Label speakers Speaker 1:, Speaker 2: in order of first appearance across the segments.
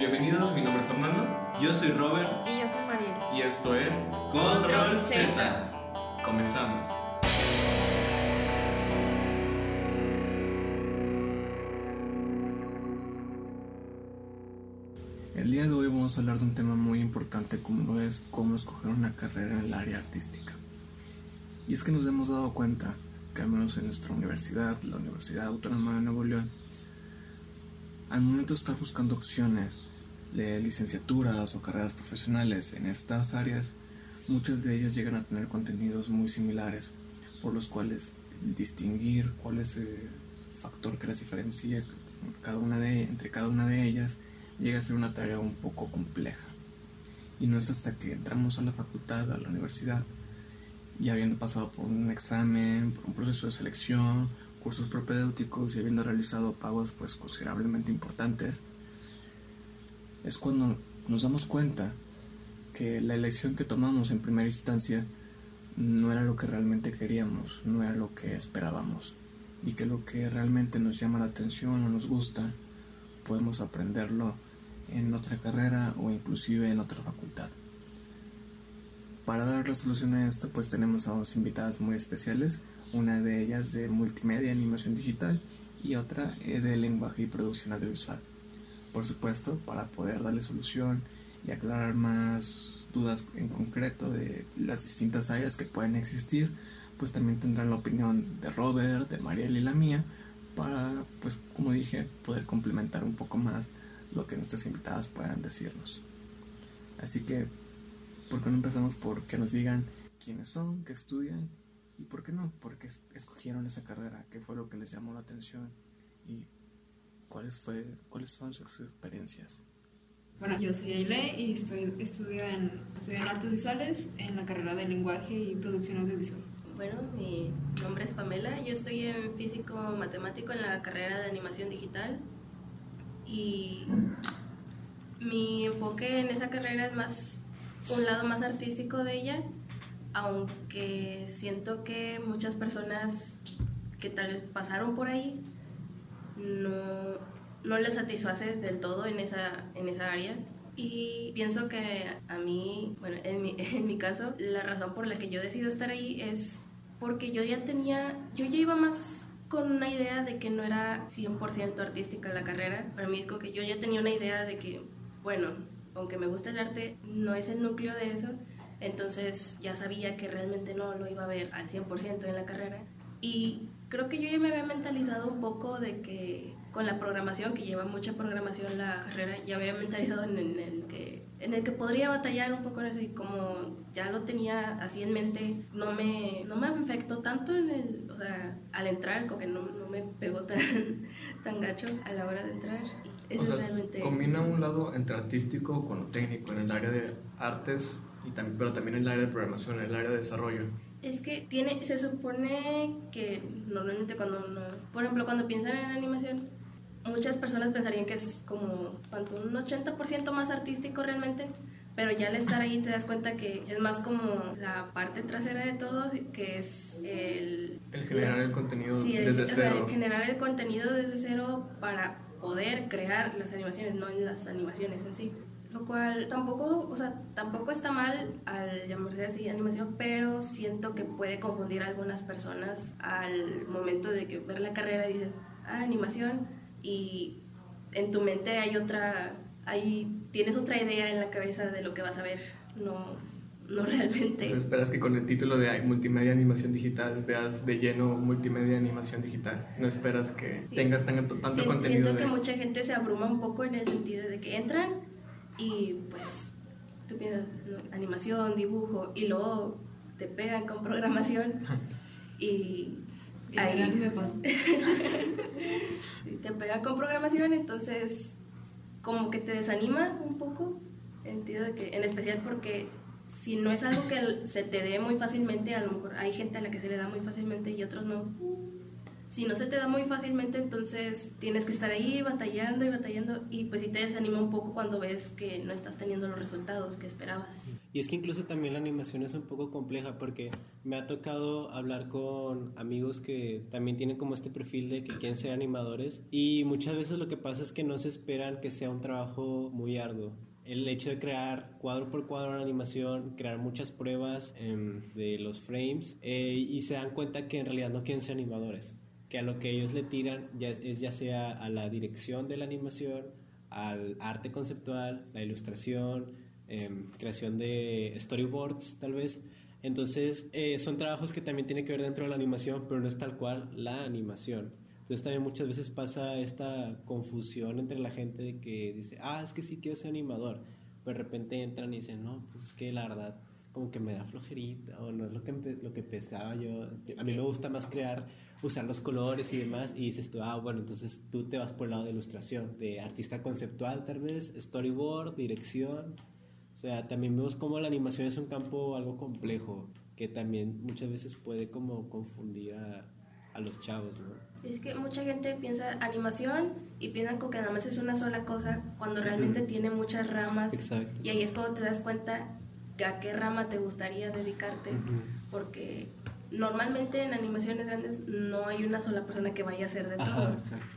Speaker 1: Bienvenidos, mi nombre es Fernando.
Speaker 2: Yo soy Robert.
Speaker 3: Y yo soy Mariel.
Speaker 1: Y esto es
Speaker 3: Control Z.
Speaker 1: Comenzamos. El día de hoy vamos a hablar de un tema muy importante como lo es cómo escoger una carrera en el área artística. Y es que nos hemos dado cuenta que al menos en nuestra universidad, la Universidad Autónoma de Nuevo León, al momento de estar buscando opciones licenciaturas o carreras profesionales en estas áreas, muchas de ellas llegan a tener contenidos muy similares, por los cuales distinguir cuál es el factor que las diferencia cada una de, entre cada una de ellas llega a ser una tarea un poco compleja. Y no es hasta que entramos a la facultad, a la universidad, y habiendo pasado por un examen, por un proceso de selección, cursos propedéuticos y habiendo realizado pagos pues considerablemente importantes, es cuando nos damos cuenta que la elección que tomamos en primera instancia no era lo que realmente queríamos, no era lo que esperábamos y que lo que realmente nos llama la atención o nos gusta podemos aprenderlo en otra carrera o inclusive en otra facultad. Para dar resolución a esto pues tenemos a dos invitadas muy especiales, una de ellas de multimedia animación digital y otra eh, de lenguaje y producción audiovisual. Por supuesto, para poder darle solución y aclarar más dudas en concreto de las distintas áreas que pueden existir, pues también tendrán la opinión de Robert, de Mariel y la mía, para, pues como dije, poder complementar un poco más lo que nuestras invitadas puedan decirnos. Así que, ¿por qué no empezamos por que nos digan quiénes son, qué estudian y por qué no? ¿Por qué escogieron esa carrera? ¿Qué fue lo que les llamó la atención? ¿Y cuáles, fue, cuáles son sus experiencias?
Speaker 3: Bueno, yo soy Aile y estoy, estudio, en, estudio en artes visuales en la carrera de lenguaje y producción audiovisual.
Speaker 4: Bueno, mi nombre es Pamela, yo estoy en físico matemático en la carrera de animación digital y mi enfoque en esa carrera es más un lado más artístico de ella, aunque siento que muchas personas que tal vez pasaron por ahí no, no les satisface del todo en esa, en esa área. Y pienso que a mí, bueno, en mi, en mi caso, la razón por la que yo decido estar ahí es porque yo ya tenía, yo ya iba más con una idea de que no era 100% artística la carrera. Para mí es como que yo ya tenía una idea de que, bueno, aunque me gusta el arte, no es el núcleo de eso. Entonces ya sabía que realmente no lo iba a ver al 100% en la carrera. Y creo que yo ya me había mentalizado un poco de que con la programación, que lleva mucha programación la carrera, ya había mentalizado en, el que en el que podría batallar un poco en eso y como ya lo tenía así en mente, no me, no me afectó tanto en el, o sea, al entrar, como que no, no me pegó tan, tan gacho a la hora de entrar.
Speaker 1: Eso o sea, realmente... combina un lado entre artístico con lo técnico, en el área de artes, y también, pero también en el área de programación, en el área de desarrollo.
Speaker 4: Es que tiene, se supone que normalmente cuando uno, por ejemplo, cuando piensan en animación, muchas personas pensarían que es como un 80% más artístico realmente, pero ya al estar ahí te das cuenta que es más como la parte trasera de todo, que es el...
Speaker 1: El generar el contenido desde cero.
Speaker 4: generar el contenido desde cero para poder crear las animaciones, no en las animaciones en sí. Lo cual tampoco, o sea, tampoco está mal al llamarse así animación, pero siento que puede confundir a algunas personas al momento de que ver la carrera y dices, ah, animación, y en tu mente hay otra, hay, tienes otra idea en la cabeza de lo que vas a ver, no, no realmente.
Speaker 1: Esperas que con el título de multimedia animación digital veas de lleno multimedia animación digital. No esperas que tengas tan, tanto contenido.
Speaker 4: Siento que mucha gente se abruma un poco en el sentido de que entran y pues tú piensas animación, dibujo y luego te pegan con programación y ahí me pasa. te pega con programación, entonces como que te desanima un poco, en sentido de que, en especial porque si no es algo que se te dé muy fácilmente, a lo mejor hay gente a la que se le da muy fácilmente y otros no. Si no se te da muy fácilmente, entonces tienes que estar ahí batallando y batallando y pues sí te desanima un poco cuando ves que no estás teniendo los resultados que esperabas.
Speaker 2: Y es que incluso también la animación es un poco compleja porque me ha tocado hablar con amigos que también tienen como este perfil de que quieren ser animadores y muchas veces lo que pasa es que no se esperan que sea un trabajo muy arduo el hecho de crear cuadro por cuadro una animación, crear muchas pruebas em, de los frames eh, y se dan cuenta que en realidad no quieren ser animadores que a lo que ellos le tiran ya es ya sea a la dirección de la animación, al arte conceptual, la ilustración, em, creación de storyboards tal vez. Entonces eh, son trabajos que también tienen que ver dentro de la animación, pero no es tal cual la animación. Entonces también muchas veces pasa esta confusión entre la gente de que dice, ah, es que sí quiero ser animador, pero de repente entran y dicen, no, pues es que la verdad como que me da flojerita o no es lo que, lo que pensaba yo. A mí me gusta más crear usar los colores y demás, y dices tú, ah, bueno, entonces tú te vas por el lado de ilustración, de artista conceptual tal vez, storyboard, dirección. O sea, también vemos como la animación es un campo algo complejo, que también muchas veces puede como confundir a, a los chavos, ¿no?
Speaker 4: Es que mucha gente piensa animación y piensan que nada más es una sola cosa, cuando realmente tiene muchas ramas.
Speaker 2: Exacto.
Speaker 4: Y ahí es cuando te das cuenta a qué rama te gustaría dedicarte, porque normalmente en animaciones grandes no hay una sola persona que vaya a hacer de todo.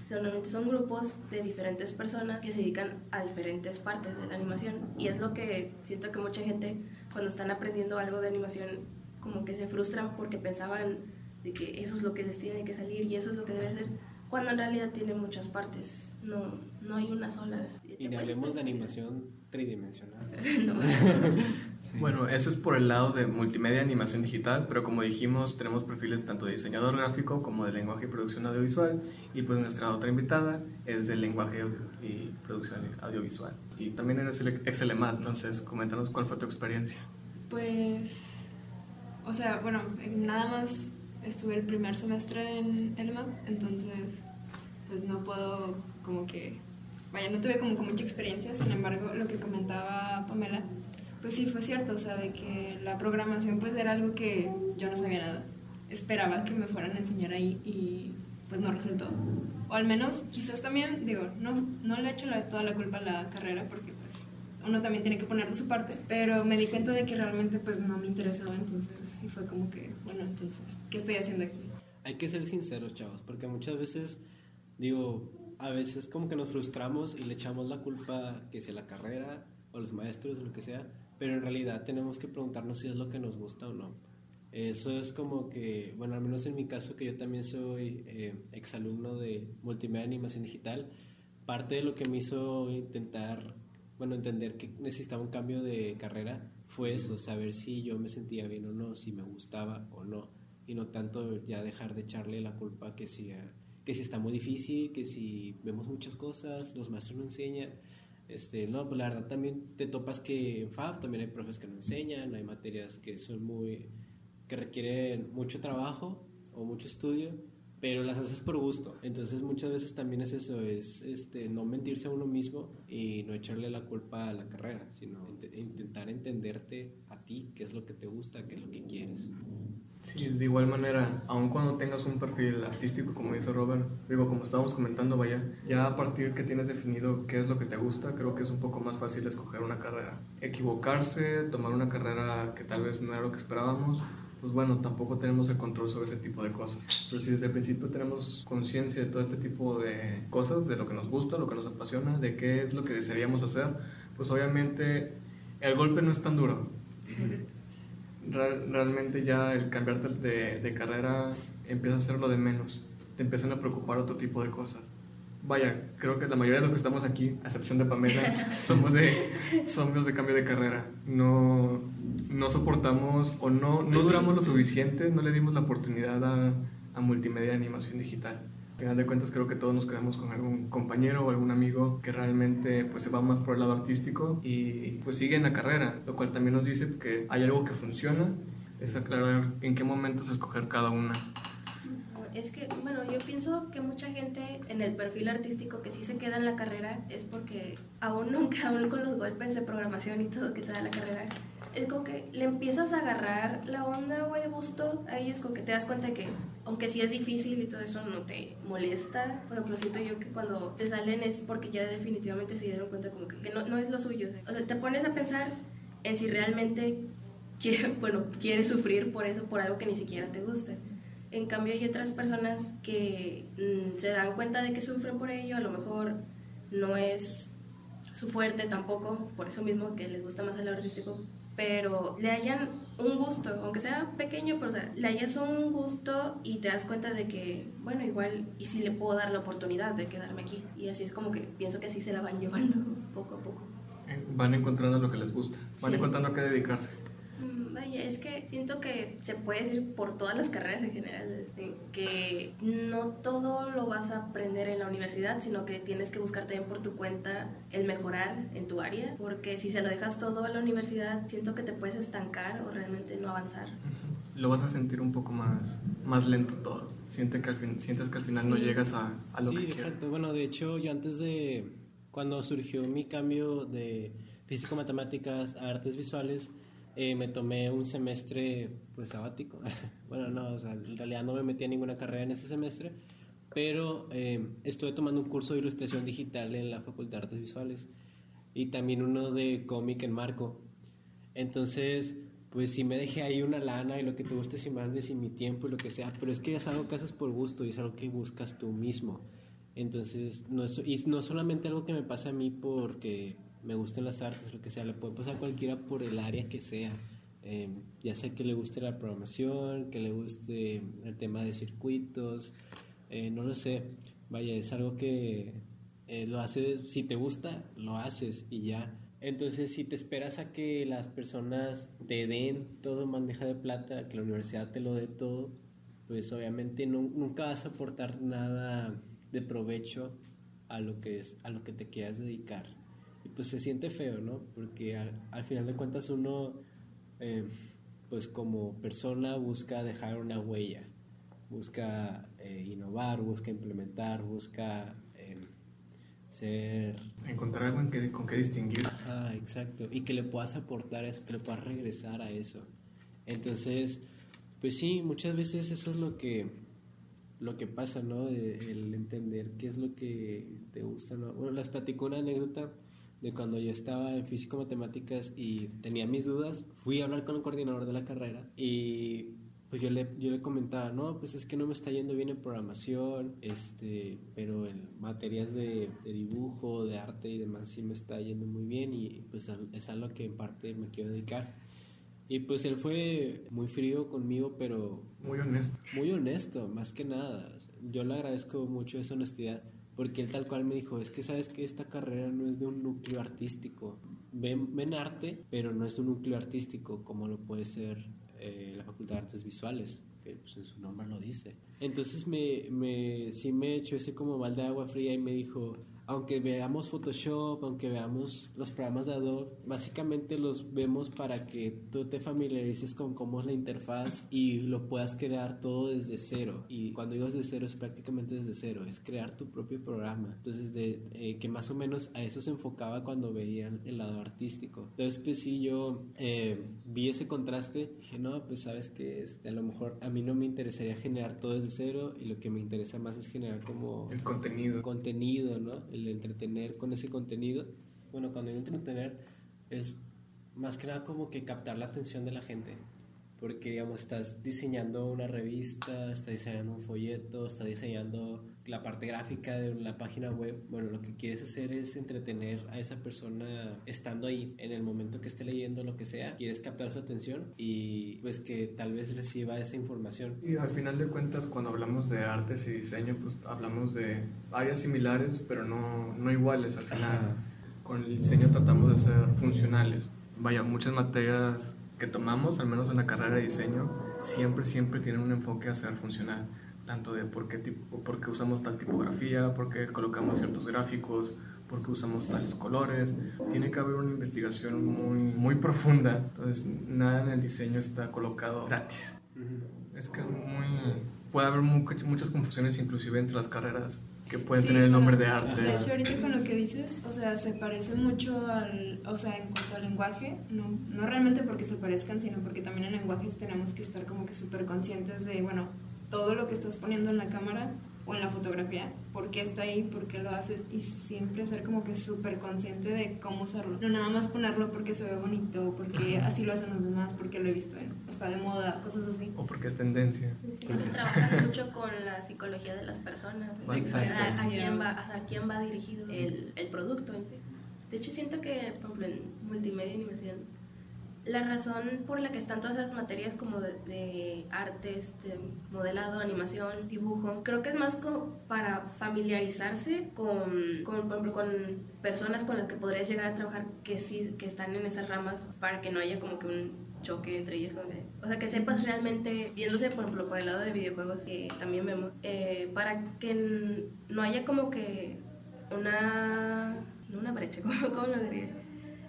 Speaker 4: Normalmente son grupos de diferentes personas que se dedican a diferentes partes de la animación. Y es lo que siento que mucha gente cuando están aprendiendo algo de animación como que se frustran porque pensaban de que eso es lo que les tiene que salir y eso es lo que debe ser, cuando en realidad tiene muchas partes, no, no hay una sola.
Speaker 2: Y hablemos de animación tridimensional.
Speaker 4: no.
Speaker 1: Bueno, eso es por el lado de multimedia y animación digital, pero como dijimos, tenemos perfiles tanto de diseñador gráfico como de lenguaje y producción audiovisual. Y pues nuestra otra invitada es de lenguaje y producción audiovisual. Y también eres Excelemat, entonces coméntanos cuál fue tu experiencia.
Speaker 3: Pues, o sea, bueno, nada más estuve el primer semestre en ELMAP, entonces pues no puedo como que, vaya, no tuve como, como mucha experiencia, sin embargo, lo que comentaba Pamela pues sí fue cierto, o sea, de que la programación pues era algo que yo no sabía nada. Esperaba que me fueran a enseñar ahí y pues no resultó. O al menos quizás también, digo, no, no le echo toda la culpa a la carrera porque pues uno también tiene que poner de su parte, pero me di cuenta de que realmente pues no me interesaba entonces y fue como que, bueno, entonces, ¿qué estoy haciendo aquí?
Speaker 2: Hay que ser sinceros, chavos, porque muchas veces, digo, a veces como que nos frustramos y le echamos la culpa que sea la carrera o los maestros o lo que sea, pero en realidad tenemos que preguntarnos si es lo que nos gusta o no. Eso es como que, bueno, al menos en mi caso, que yo también soy eh, exalumno de multimedia animación digital, parte de lo que me hizo intentar, bueno, entender que necesitaba un cambio de carrera fue eso, saber si yo me sentía bien o no, si me gustaba o no, y no tanto ya dejar de echarle la culpa que si, que si está muy difícil, que si vemos muchas cosas, los maestros no enseñan este, no, pues la verdad también te topas que en FAB también hay profes que no enseñan, hay materias que son muy, que requieren mucho trabajo o mucho estudio, pero las haces por gusto. Entonces muchas veces también es eso, es este, no mentirse a uno mismo y no echarle la culpa a la carrera, sino intentar entenderte a ti, qué es lo que te gusta, qué es lo que quieres.
Speaker 1: Sí, de igual manera, aun cuando tengas un perfil artístico, como dice Robert, digo, como estábamos comentando, vaya, ya a partir que tienes definido qué es lo que te gusta, creo que es un poco más fácil escoger una carrera. Equivocarse, tomar una carrera que tal vez no era lo que esperábamos, pues bueno, tampoco tenemos el control sobre ese tipo de cosas. Pero si desde el principio tenemos conciencia de todo este tipo de cosas, de lo que nos gusta, lo que nos apasiona, de qué es lo que desearíamos hacer, pues obviamente el golpe no es tan duro realmente ya el cambiarte de, de, carrera empieza a ser lo de menos. Te empiezan a preocupar otro tipo de cosas. Vaya, creo que la mayoría de los que estamos aquí, a excepción de Pamela, somos de, somos de cambio de carrera. No, no soportamos o no, no duramos lo suficiente, no le dimos la oportunidad a, a multimedia de animación digital final de cuentas creo que todos nos quedamos con algún compañero o algún amigo que realmente pues se va más por el lado artístico y pues sigue en la carrera, lo cual también nos dice que hay algo que funciona, es aclarar en qué momentos escoger cada una.
Speaker 4: Es que, bueno, yo pienso que mucha gente en el perfil artístico que sí se queda en la carrera es porque aún nunca, aún con los golpes de programación y todo que te da la carrera, es como que le empiezas a agarrar la onda o el gusto a ellos, como que te das cuenta que, aunque sí es difícil y todo eso, no te molesta. Por ejemplo, siento yo que cuando te salen es porque ya definitivamente se dieron cuenta como que, que no, no, es lo suyo. O sea, te pones a pensar en si realmente quiere, bueno, quieres sufrir por eso, por algo que ni siquiera te gusta. En cambio, hay otras personas que mm, se dan cuenta de que sufren por ello, a lo mejor no es su fuerte tampoco, por eso mismo que les gusta más el artístico, pero le hayan un gusto, aunque sea pequeño, pero o sea, le hayas un gusto y te das cuenta de que, bueno, igual, y si le puedo dar la oportunidad de quedarme aquí. Y así es como que pienso que así se la van llevando poco a poco.
Speaker 1: Eh, van encontrando lo que les gusta, van encontrando a qué dedicarse.
Speaker 4: Vaya, es que siento que se puede decir por todas las carreras en general, que no todo lo vas a aprender en la universidad, sino que tienes que buscar también por tu cuenta el mejorar en tu área, porque si se lo dejas todo a la universidad, siento que te puedes estancar o realmente no avanzar.
Speaker 1: Lo vas a sentir un poco más, más lento todo. Siente que al fin, sientes que al final no llegas a, a lo
Speaker 2: sí,
Speaker 1: que
Speaker 2: quieres. Sí, exacto. Bueno, de hecho, yo antes de, cuando surgió mi cambio de físico-matemáticas a artes visuales, eh, me tomé un semestre pues sabático. bueno, no, o sea, en realidad no me metí a ninguna carrera en ese semestre, pero eh, estuve tomando un curso de ilustración digital en la Facultad de Artes Visuales y también uno de cómic en marco. Entonces, pues sí me dejé ahí una lana y lo que te guste si mandes y mi tiempo y lo que sea, pero es que es algo que haces por gusto y es algo que buscas tú mismo. Entonces, no es, y no solamente algo que me pasa a mí porque me gustan las artes, lo que sea, le puede pasar a cualquiera por el área que sea. Eh, ya sea que le guste la programación, que le guste el tema de circuitos, eh, no lo sé. Vaya, es algo que eh, lo haces, si te gusta, lo haces y ya. Entonces, si te esperas a que las personas te den todo bandeja de plata, que la universidad te lo dé todo, pues obviamente nunca vas a aportar nada de provecho a lo que, es, a lo que te quieras dedicar pues se siente feo, ¿no? Porque al, final de cuentas uno, eh, pues como persona busca dejar una huella, busca eh, innovar, busca implementar, busca eh, ser...
Speaker 1: Encontrar algo en que, con qué distinguir.
Speaker 2: Ah, exacto. Y que le puedas aportar eso, que le puedas regresar a eso. Entonces, pues sí, muchas veces eso es lo que lo que pasa, ¿no? El entender qué es lo que te gusta, ¿no? Bueno, les platico una anécdota de cuando yo estaba en físico matemáticas y tenía mis dudas, fui a hablar con el coordinador de la carrera y pues yo le, yo le comentaba, no, pues es que no me está yendo bien en programación, este, pero en materias de, de dibujo, de arte y demás sí me está yendo muy bien y pues es a lo que en parte me quiero dedicar. Y pues él fue muy frío conmigo, pero...
Speaker 1: Muy honesto.
Speaker 2: Muy honesto, más que nada. Yo le agradezco mucho esa honestidad porque él tal cual me dijo, es que sabes que esta carrera no es de un núcleo artístico. Ven, ven arte, pero no es un núcleo artístico como lo puede ser eh, la Facultad de Artes Visuales, que pues, en su nombre lo dice. Entonces me, me, sí me echó ese como balde de agua fría y me dijo, aunque veamos Photoshop, aunque veamos los programas de Adobe, básicamente los vemos para que tú te familiarices con cómo es la interfaz y lo puedas crear todo desde cero. Y cuando digo desde cero es prácticamente desde cero, es crear tu propio programa. Entonces, de, eh, que más o menos a eso se enfocaba cuando veían el lado artístico. Entonces, pues sí, yo eh, vi ese contraste, dije, no, pues sabes que este, a lo mejor a mí no me interesaría generar todo desde cero y lo que me interesa más es generar como...
Speaker 1: El contenido.
Speaker 2: Contenido, ¿no? El entretener con ese contenido. Bueno, cuando digo entretener es más que nada como que captar la atención de la gente. Porque, digamos, estás diseñando una revista, estás diseñando un folleto, estás diseñando la parte gráfica de la página web, bueno, lo que quieres hacer es entretener a esa persona estando ahí en el momento que esté leyendo lo que sea, quieres captar su atención y pues que tal vez reciba esa información.
Speaker 1: Y al final de cuentas cuando hablamos de artes y diseño pues hablamos de áreas similares pero no, no iguales al final. Con el diseño tratamos de ser funcionales. Vaya, muchas materias que tomamos, al menos en la carrera de diseño, siempre, siempre tienen un enfoque a ser funcional tanto de por qué, tipo, por qué usamos tal tipografía, por qué colocamos ciertos gráficos, por qué usamos tales colores. Tiene que haber una investigación muy, muy profunda. Entonces, nada en el diseño está colocado gratis. Es que es muy... Puede haber muchas confusiones inclusive entre las carreras que pueden
Speaker 3: Sí,
Speaker 1: tener el nombre de arte.
Speaker 3: De hecho, ahorita con lo que dices, o sea, se parece mucho al, o sea, en cuanto al lenguaje, no, no realmente porque se parezcan, sino porque también en lenguajes tenemos que estar como que súper conscientes de, bueno, todo lo que estás poniendo en la cámara o en la fotografía, por qué está ahí, por qué lo haces y siempre ser como que súper consciente de cómo usarlo. No nada más ponerlo porque se ve bonito, porque así lo hacen los demás, porque lo he visto, en, está de moda, cosas así.
Speaker 1: O porque es tendencia.
Speaker 4: Sí, trabajan mucho con la psicología de las personas.
Speaker 1: Exacto.
Speaker 4: A, a
Speaker 3: Sí.
Speaker 4: quién va, a quién va dirigido el, el producto en sí. De hecho, siento que, por ejemplo, en multimedia y animación, la razón por la que están todas esas materias como de, de artes, de modelado, animación, dibujo, creo que es más como para familiarizarse con, con, por ejemplo, con personas con las que podrías llegar a trabajar que sí, que están en esas ramas, para que no haya como que un choque entre ellas. o sea, que sepas realmente, viéndose por ejemplo por el lado de videojuegos que también vemos, eh, para que no haya como que una, una brecha, ¿cómo, cómo lo diría?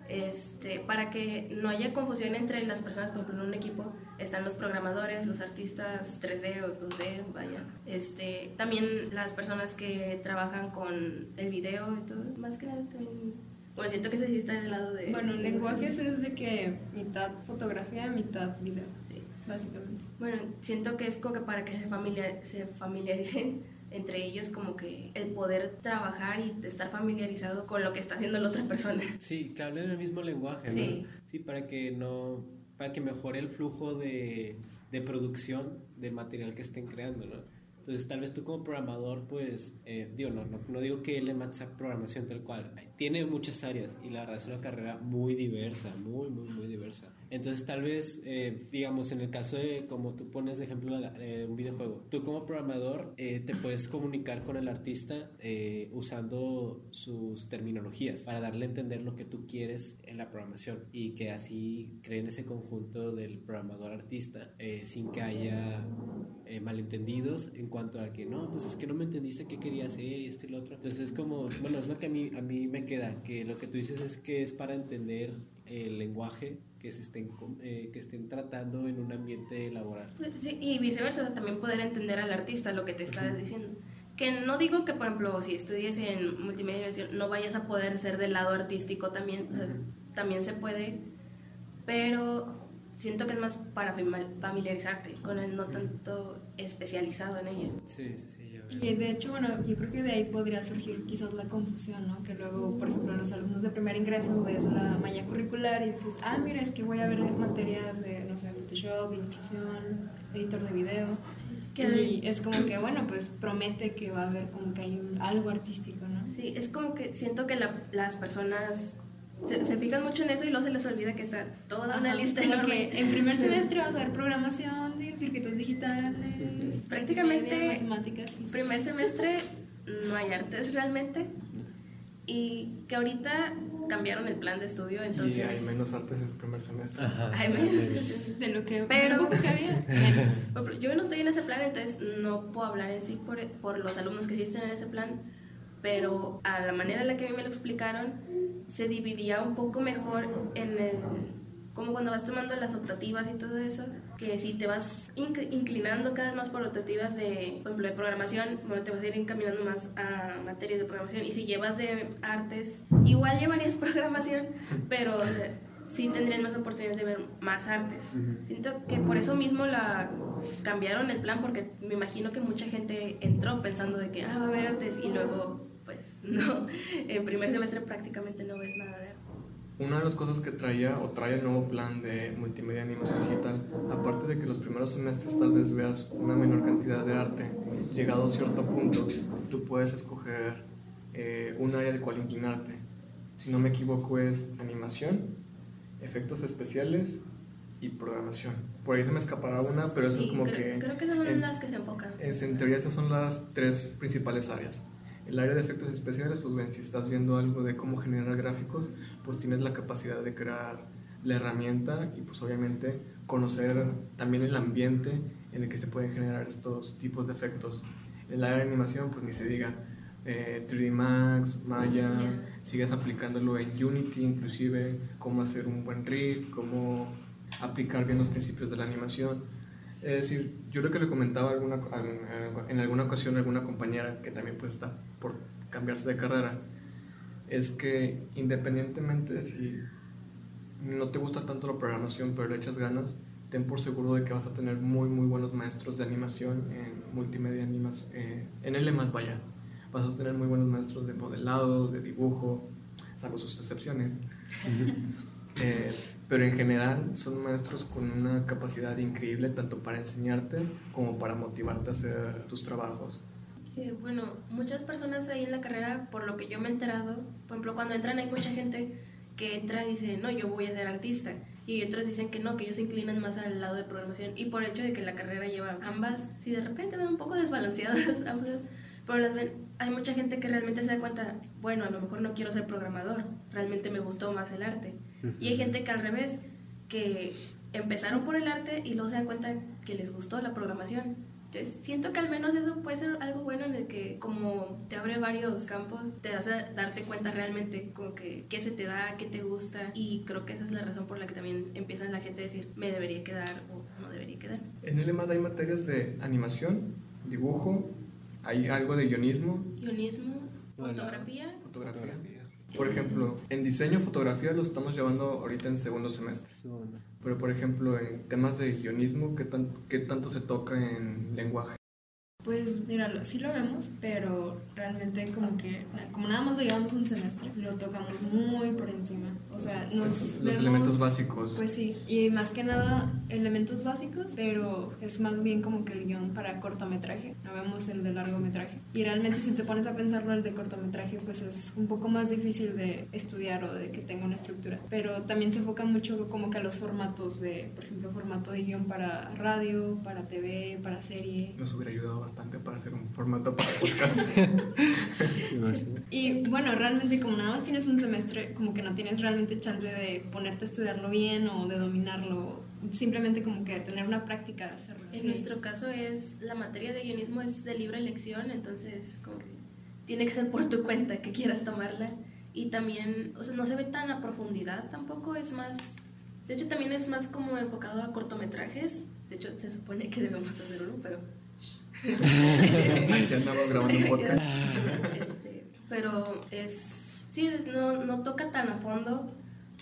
Speaker 4: Este, para que no haya confusión entre las personas, por ejemplo, en un equipo están los programadores, los artistas 3D o 2D, vaya. Este, también las personas que trabajan con el video y todo, más que nada también. Bueno, siento que eso sí está del lado de.
Speaker 3: Bueno, lenguajes es de que mitad fotografía, mitad video,
Speaker 4: Sí.
Speaker 3: básicamente.
Speaker 4: Bueno, siento que es como que para que se, familiar, se familiaricen entre ellos, como que el poder trabajar y estar familiarizado con lo que está haciendo la otra persona.
Speaker 2: Sí, que hablen el mismo lenguaje, ¿no?
Speaker 4: Sí.
Speaker 2: Sí, para que no, para que mejore el flujo de, de producción del material que estén creando, ¿no? Entonces, tal vez tú como programador, pues, eh, digo, no, no, no digo que LMAT sea programación tal cual, tiene muchas áreas y la verdad es una carrera muy diversa, muy, muy, muy diversa. Entonces, tal vez, eh, digamos, en el caso de, como tú pones de ejemplo eh, un videojuego, tú como programador eh, te puedes comunicar con el artista eh, usando sus terminologías para darle a entender lo que tú quieres en la programación y que así creen ese conjunto del programador-artista eh, sin que haya eh, malentendidos en cuanto a que no, pues es que no me entendiste qué quería hacer y esto y lo otro. Entonces es como, bueno, es lo que a mí, a mí me queda, que lo que tú dices es que es para entender el lenguaje que se estén, eh, que estén tratando en un ambiente laboral.
Speaker 4: Pues, Sí, y viceversa, o sea, también poder entender al artista lo que te está diciendo. Que no digo que, por ejemplo, si estudias en multimedia no vayas a poder ser del lado artístico también, o sea, también se puede, pero siento que es más para fami- familiarizarte con él, no tanto especializado en ella.
Speaker 2: Sí, sí, sí.
Speaker 3: Y de hecho, bueno, yo creo que de ahí podría surgir quizás la confusión, ¿no? Que luego, por ejemplo, los alumnos de primer ingreso ves la malla curricular y dices, ah, mira, es que voy a ver materias de, no sé, Photoshop, ilustración, editor de video.
Speaker 4: Que
Speaker 3: y es como que, bueno, pues promete que va a haber como que hay un- algo artístico, ¿no?
Speaker 4: Sí, es como que siento que la- las personas se, se fijan mucho en eso y luego se les olvida que está toda una lista enorme.
Speaker 3: que en primer semestre vas a ver programación de circuitos digitales,
Speaker 4: Prácticamente, primer semestre no hay artes realmente y que ahorita cambiaron el plan de estudio entonces
Speaker 1: y hay menos artes en el primer semestre.
Speaker 2: Ajá,
Speaker 4: hay menos.
Speaker 3: de lo que
Speaker 4: Pero-
Speaker 3: lo poco que había.
Speaker 4: yo no estoy en ese plan entonces no puedo hablar en sí por, por los alumnos que sí están en ese plan pero a la manera en la que a mí me lo explicaron se dividía un poco mejor en el como cuando vas tomando las optativas y todo eso, que si te vas inc- inclinando cada vez más por optativas de, por ejemplo, de programación, bueno, te vas a ir encaminando más a materias de programación. Y si llevas de artes, igual llevarías programación, pero o sea, sí tendrías más oportunidades de ver más artes. Siento que por eso mismo la cambiaron el plan, porque me imagino que mucha gente entró pensando de que, ah, va a haber artes, y luego, pues, no, en primer semestre prácticamente no ves nada.
Speaker 1: Una de las cosas que traía o trae el nuevo plan de multimedia animación digital, aparte de que los primeros semestres tal vez veas una menor cantidad de arte, llegado a cierto punto, tú puedes escoger eh, un área al cual inclinarte. Si no me equivoco es animación, efectos especiales y programación. Por ahí se me escapará una, pero eso
Speaker 4: Sí,
Speaker 1: es como
Speaker 4: creo,
Speaker 1: que...
Speaker 4: creo que esas son
Speaker 1: en-
Speaker 4: las que se enfocan.
Speaker 1: es- en teoría esas son las tres principales áreas. El área de efectos especiales, pues ven, si estás viendo algo de cómo generar gráficos, pues tienes la capacidad de crear la herramienta y pues obviamente conocer también el ambiente en el que se pueden generar estos tipos de efectos. En el área de animación, pues ni se diga, eh, 3D Max, Maya,
Speaker 4: Ya.
Speaker 1: sigues aplicándolo en Unity inclusive, cómo hacer un buen rig, cómo aplicar bien los principios de la animación. Es decir, yo lo que le comentaba alguna, en alguna ocasión a alguna compañera que también pues está por cambiarse de carrera, es que independientemente de si no te gusta tanto la programación pero le echas ganas, ten por seguro de que vas a tener muy muy buenos maestros de animación en multimedia animación, eh, en el EMAT vaya, vas a tener muy buenos maestros de modelado, de dibujo, salvo sus excepciones. eh, pero en general son maestros con una capacidad increíble tanto para enseñarte como para motivarte a hacer tus trabajos.
Speaker 4: Eh, bueno, muchas personas ahí en la carrera, por lo que yo me he enterado, por ejemplo, cuando entran hay mucha gente que entra y dice, no, yo voy a ser artista. Y otros dicen que no, que ellos se inclinan más al lado de programación. Y por el hecho de que la carrera lleva ambas, si de repente ven un poco desbalanceadas ambas, pero las ven, hay mucha gente que realmente se da cuenta, bueno, a lo mejor no quiero ser programador, realmente me gustó más el arte. Y hay gente que al revés, que empezaron por el arte y luego se dan cuenta que les gustó la programación. Entonces, siento que al menos eso puede ser algo bueno en el que como te abre varios campos, te das a darte cuenta realmente como que qué se te da, qué te gusta y creo que esa es la razón por la que también empiezan la gente a decir me debería quedar o no debería quedar.
Speaker 1: En el EMAD hay materias de animación, dibujo, hay algo de guionismo.
Speaker 4: Guionismo, fotografía.
Speaker 1: Fotografía. Por ejemplo, en diseño, fotografía lo estamos llevando ahorita en segundo semestre. Pero, por ejemplo, en temas de guionismo, ¿qué, tan, qué tanto se toca en lenguaje?
Speaker 3: Pues mira, sí lo vemos, pero realmente como que, como nada más lo llevamos un semestre, lo tocamos muy por encima. O sea,
Speaker 1: nos los elementos básicos.
Speaker 3: Pues sí, y más que nada elementos básicos, pero es más bien como que el guion para cortometraje, no vemos el de largometraje. Y realmente si te pones a pensarlo, el de cortometraje pues es un poco más difícil de estudiar o de que tenga una estructura. Pero también se enfoca mucho como que a los formatos de, por ejemplo, formato de guion para radio, para TV, para serie.
Speaker 1: Nos hubiera ayudado bastante para hacer un formato para podcast.
Speaker 3: y bueno, realmente como nada más tienes un semestre, como que no tienes realmente chance de ponerte a estudiarlo bien o de dominarlo, simplemente como que tener una práctica de hacerlo.
Speaker 4: En nuestro caso es, la materia de guionismo es de libre elección, entonces como que tiene que ser por tu cuenta que quieras tomarla. Y también, o sea, no se ve tan a profundidad tampoco, es más, de hecho también es más como enfocado a cortometrajes, de hecho se supone que debemos hacer uno, pero
Speaker 1: andamos grabando un podcast.
Speaker 4: Este, pero es. Sí, no, no toca tan a fondo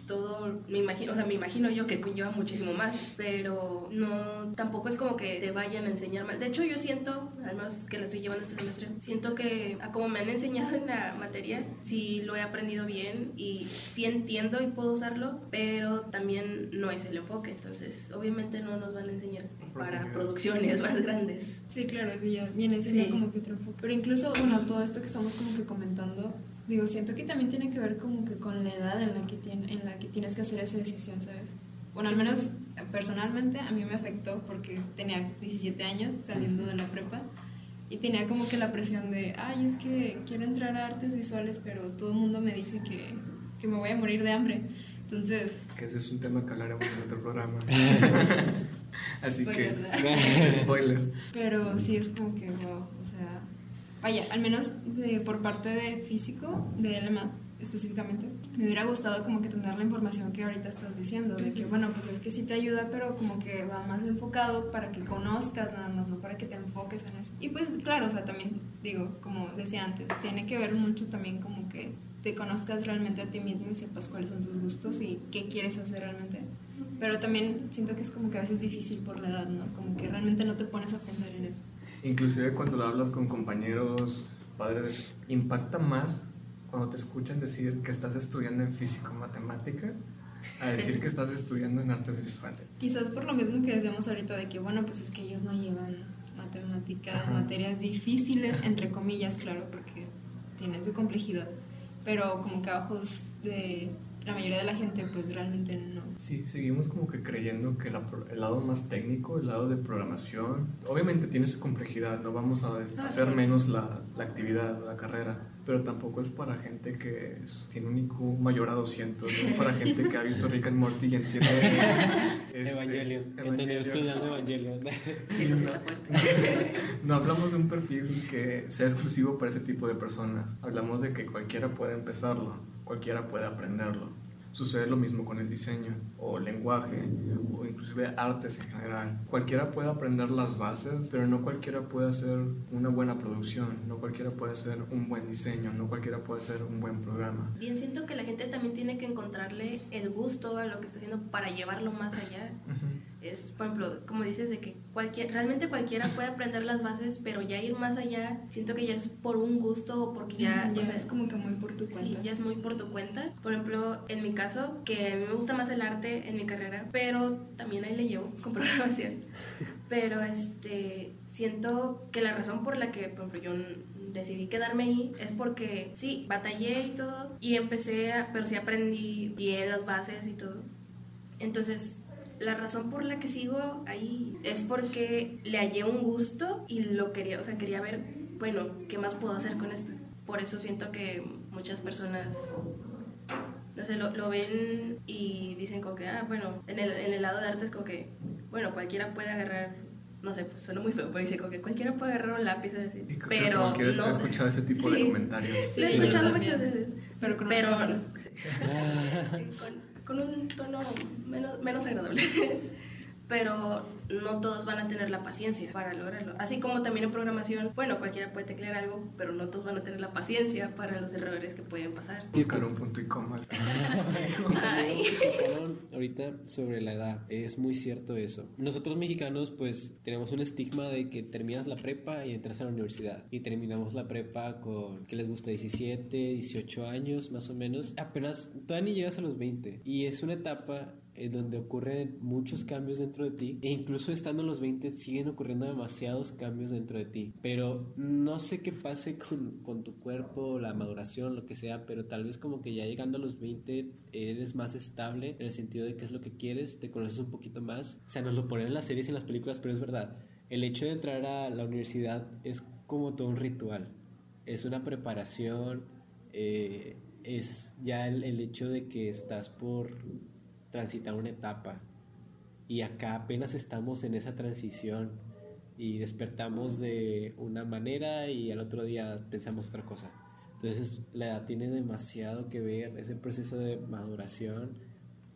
Speaker 4: todo, me imagino, o sea, me imagino yo que conlleva muchísimo más, pero no, tampoco es como que te vayan a enseñar mal. De hecho, yo siento, además que la estoy llevando este semestre, siento que a como me han enseñado en la materia, sí lo he aprendido bien y sí entiendo y puedo usarlo, pero también no es el enfoque, entonces obviamente no nos van a enseñar para producciones más grandes.
Speaker 3: Sí, claro, sí, ya viene siendo como que otro enfoque. Pero incluso, bueno, todo esto que estamos como que comentando, Digo, siento que también tiene que ver como que con la edad en la que, tiene, en la que tienes que hacer esa decisión, ¿sabes? Bueno, al menos personalmente a mí me afectó porque tenía 17 años saliendo de la prepa y tenía como que la presión de, ay, es que quiero entrar a artes visuales, pero todo el mundo me dice que, que me voy a morir de hambre. Entonces...
Speaker 1: Que ese es un tema que hablaremos en otro programa. Así que... spoiler.
Speaker 3: Pero sí es como que, wow, vaya, al menos de, por parte de físico, de LMA específicamente, me hubiera gustado como que tener la información que ahorita estás diciendo, de que bueno, pues es que sí te ayuda, pero como que va más enfocado para que conozcas nada más, no para que te enfoques en eso. Y pues claro, o sea, también digo, como decía antes, tiene que ver mucho también como que te conozcas realmente a ti mismo y sepas cuáles son tus gustos y qué quieres hacer realmente. Pero también siento que es como que a veces difícil por la edad, ¿no? Como que realmente no te pones a pensar en eso.
Speaker 1: Inclusive cuando lo hablas con compañeros padres, impacta más cuando te escuchan decir que estás estudiando en físico matemáticas a decir que estás estudiando en artes visuales.
Speaker 3: Quizás por lo mismo que decíamos ahorita de que, bueno, pues es que ellos no llevan matemáticas, materias difíciles, entre comillas, claro, porque tienen su complejidad, pero como que a ojos de la mayoría de la gente pues realmente no.
Speaker 1: Sí, seguimos como que creyendo que el lado más técnico, el lado de programación, obviamente tiene su complejidad, no vamos a ah, hacer menos la, la actividad, la carrera, pero tampoco es para gente que tiene un IQ mayor a 200, no es para gente que ha visto Rick and Morty y entiende
Speaker 2: este, Evangelio, Evangelio.
Speaker 4: Sí, eso está fuerte.
Speaker 1: no hablamos de un perfil que sea exclusivo para ese tipo de personas, hablamos de que cualquiera puede empezarlo, cualquiera puede aprenderlo Sucede lo mismo con el diseño o lenguaje o inclusive artes en general. Cualquiera puede aprender las bases, pero no cualquiera puede hacer una buena producción, no cualquiera puede hacer un buen diseño, no cualquiera puede hacer un buen programa.
Speaker 4: Bien, siento que la gente también tiene que encontrarle el gusto a lo que está haciendo para llevarlo más allá. Es, por ejemplo, como dices, de que cualquier, realmente cualquiera puede aprender las bases, pero ya ir más allá, siento que ya es por un gusto o porque ya...
Speaker 3: Ya
Speaker 4: o sea,
Speaker 3: es como que muy por tu
Speaker 4: Sí,
Speaker 3: cuenta.
Speaker 4: ya es muy por tu cuenta. Por ejemplo, en mi caso, que a mí me gusta más el arte en mi carrera, pero también ahí le llevo con programación. Pero este, siento que la razón por la que, por ejemplo, yo decidí quedarme ahí es porque sí, batallé y todo, y empecé, a, pero sí aprendí bien las bases y todo. Entonces, la razón por la que sigo ahí es porque le hallé un gusto y lo quería, o sea, quería ver, bueno, ¿qué más puedo hacer con esto? Por eso siento que muchas personas, no sé, lo, lo ven y dicen como que, ah, bueno, en el, en el lado de arte es como que, bueno, cualquiera puede agarrar, no sé, pues suena muy feo, pero dice como que cualquiera puede agarrar un lápiz, así, pero no.
Speaker 1: ha escuchado ese tipo de
Speaker 4: Sí.
Speaker 1: comentarios.
Speaker 4: Lo he
Speaker 3: Sí,
Speaker 4: escuchado muchas
Speaker 3: también.
Speaker 4: veces.
Speaker 3: Pero con
Speaker 4: pero con, con un tono menos, menos agradable. Pero no todos van a tener la paciencia para lograrlo. Así como también en programación, bueno, cualquiera puede teclear algo, pero no todos van a tener la paciencia para los errores que pueden pasar.
Speaker 1: Buscar un punto y coma.
Speaker 2: Ahorita sobre la edad, es muy cierto eso. Nosotros mexicanos pues tenemos un estigma de que terminas la prepa y entras a la universidad y terminamos la prepa con, ¿qué les gusta? 17, 18 años más o menos. Apenas, todavía ni llegas a los 20 y es una etapa en donde ocurren muchos cambios dentro de ti e incluso estando en los 20 siguen ocurriendo demasiados cambios dentro de ti. Pero no sé qué pase con, con tu cuerpo la maduración lo que sea pero tal vez como que ya llegando a los 20 eres más estable en el sentido de qué es lo que quieres te conoces un poquito más. O sea nos lo ponen en las series y en las películas pero es verdad. El hecho de entrar a la universidad es como todo un ritual. Es una preparación eh, es ya el, el hecho de que estás por transitar una etapa y acá apenas estamos en esa transición y despertamos de una manera y al otro día pensamos otra cosa. Entonces la edad tiene demasiado que ver, ese proceso de maduración,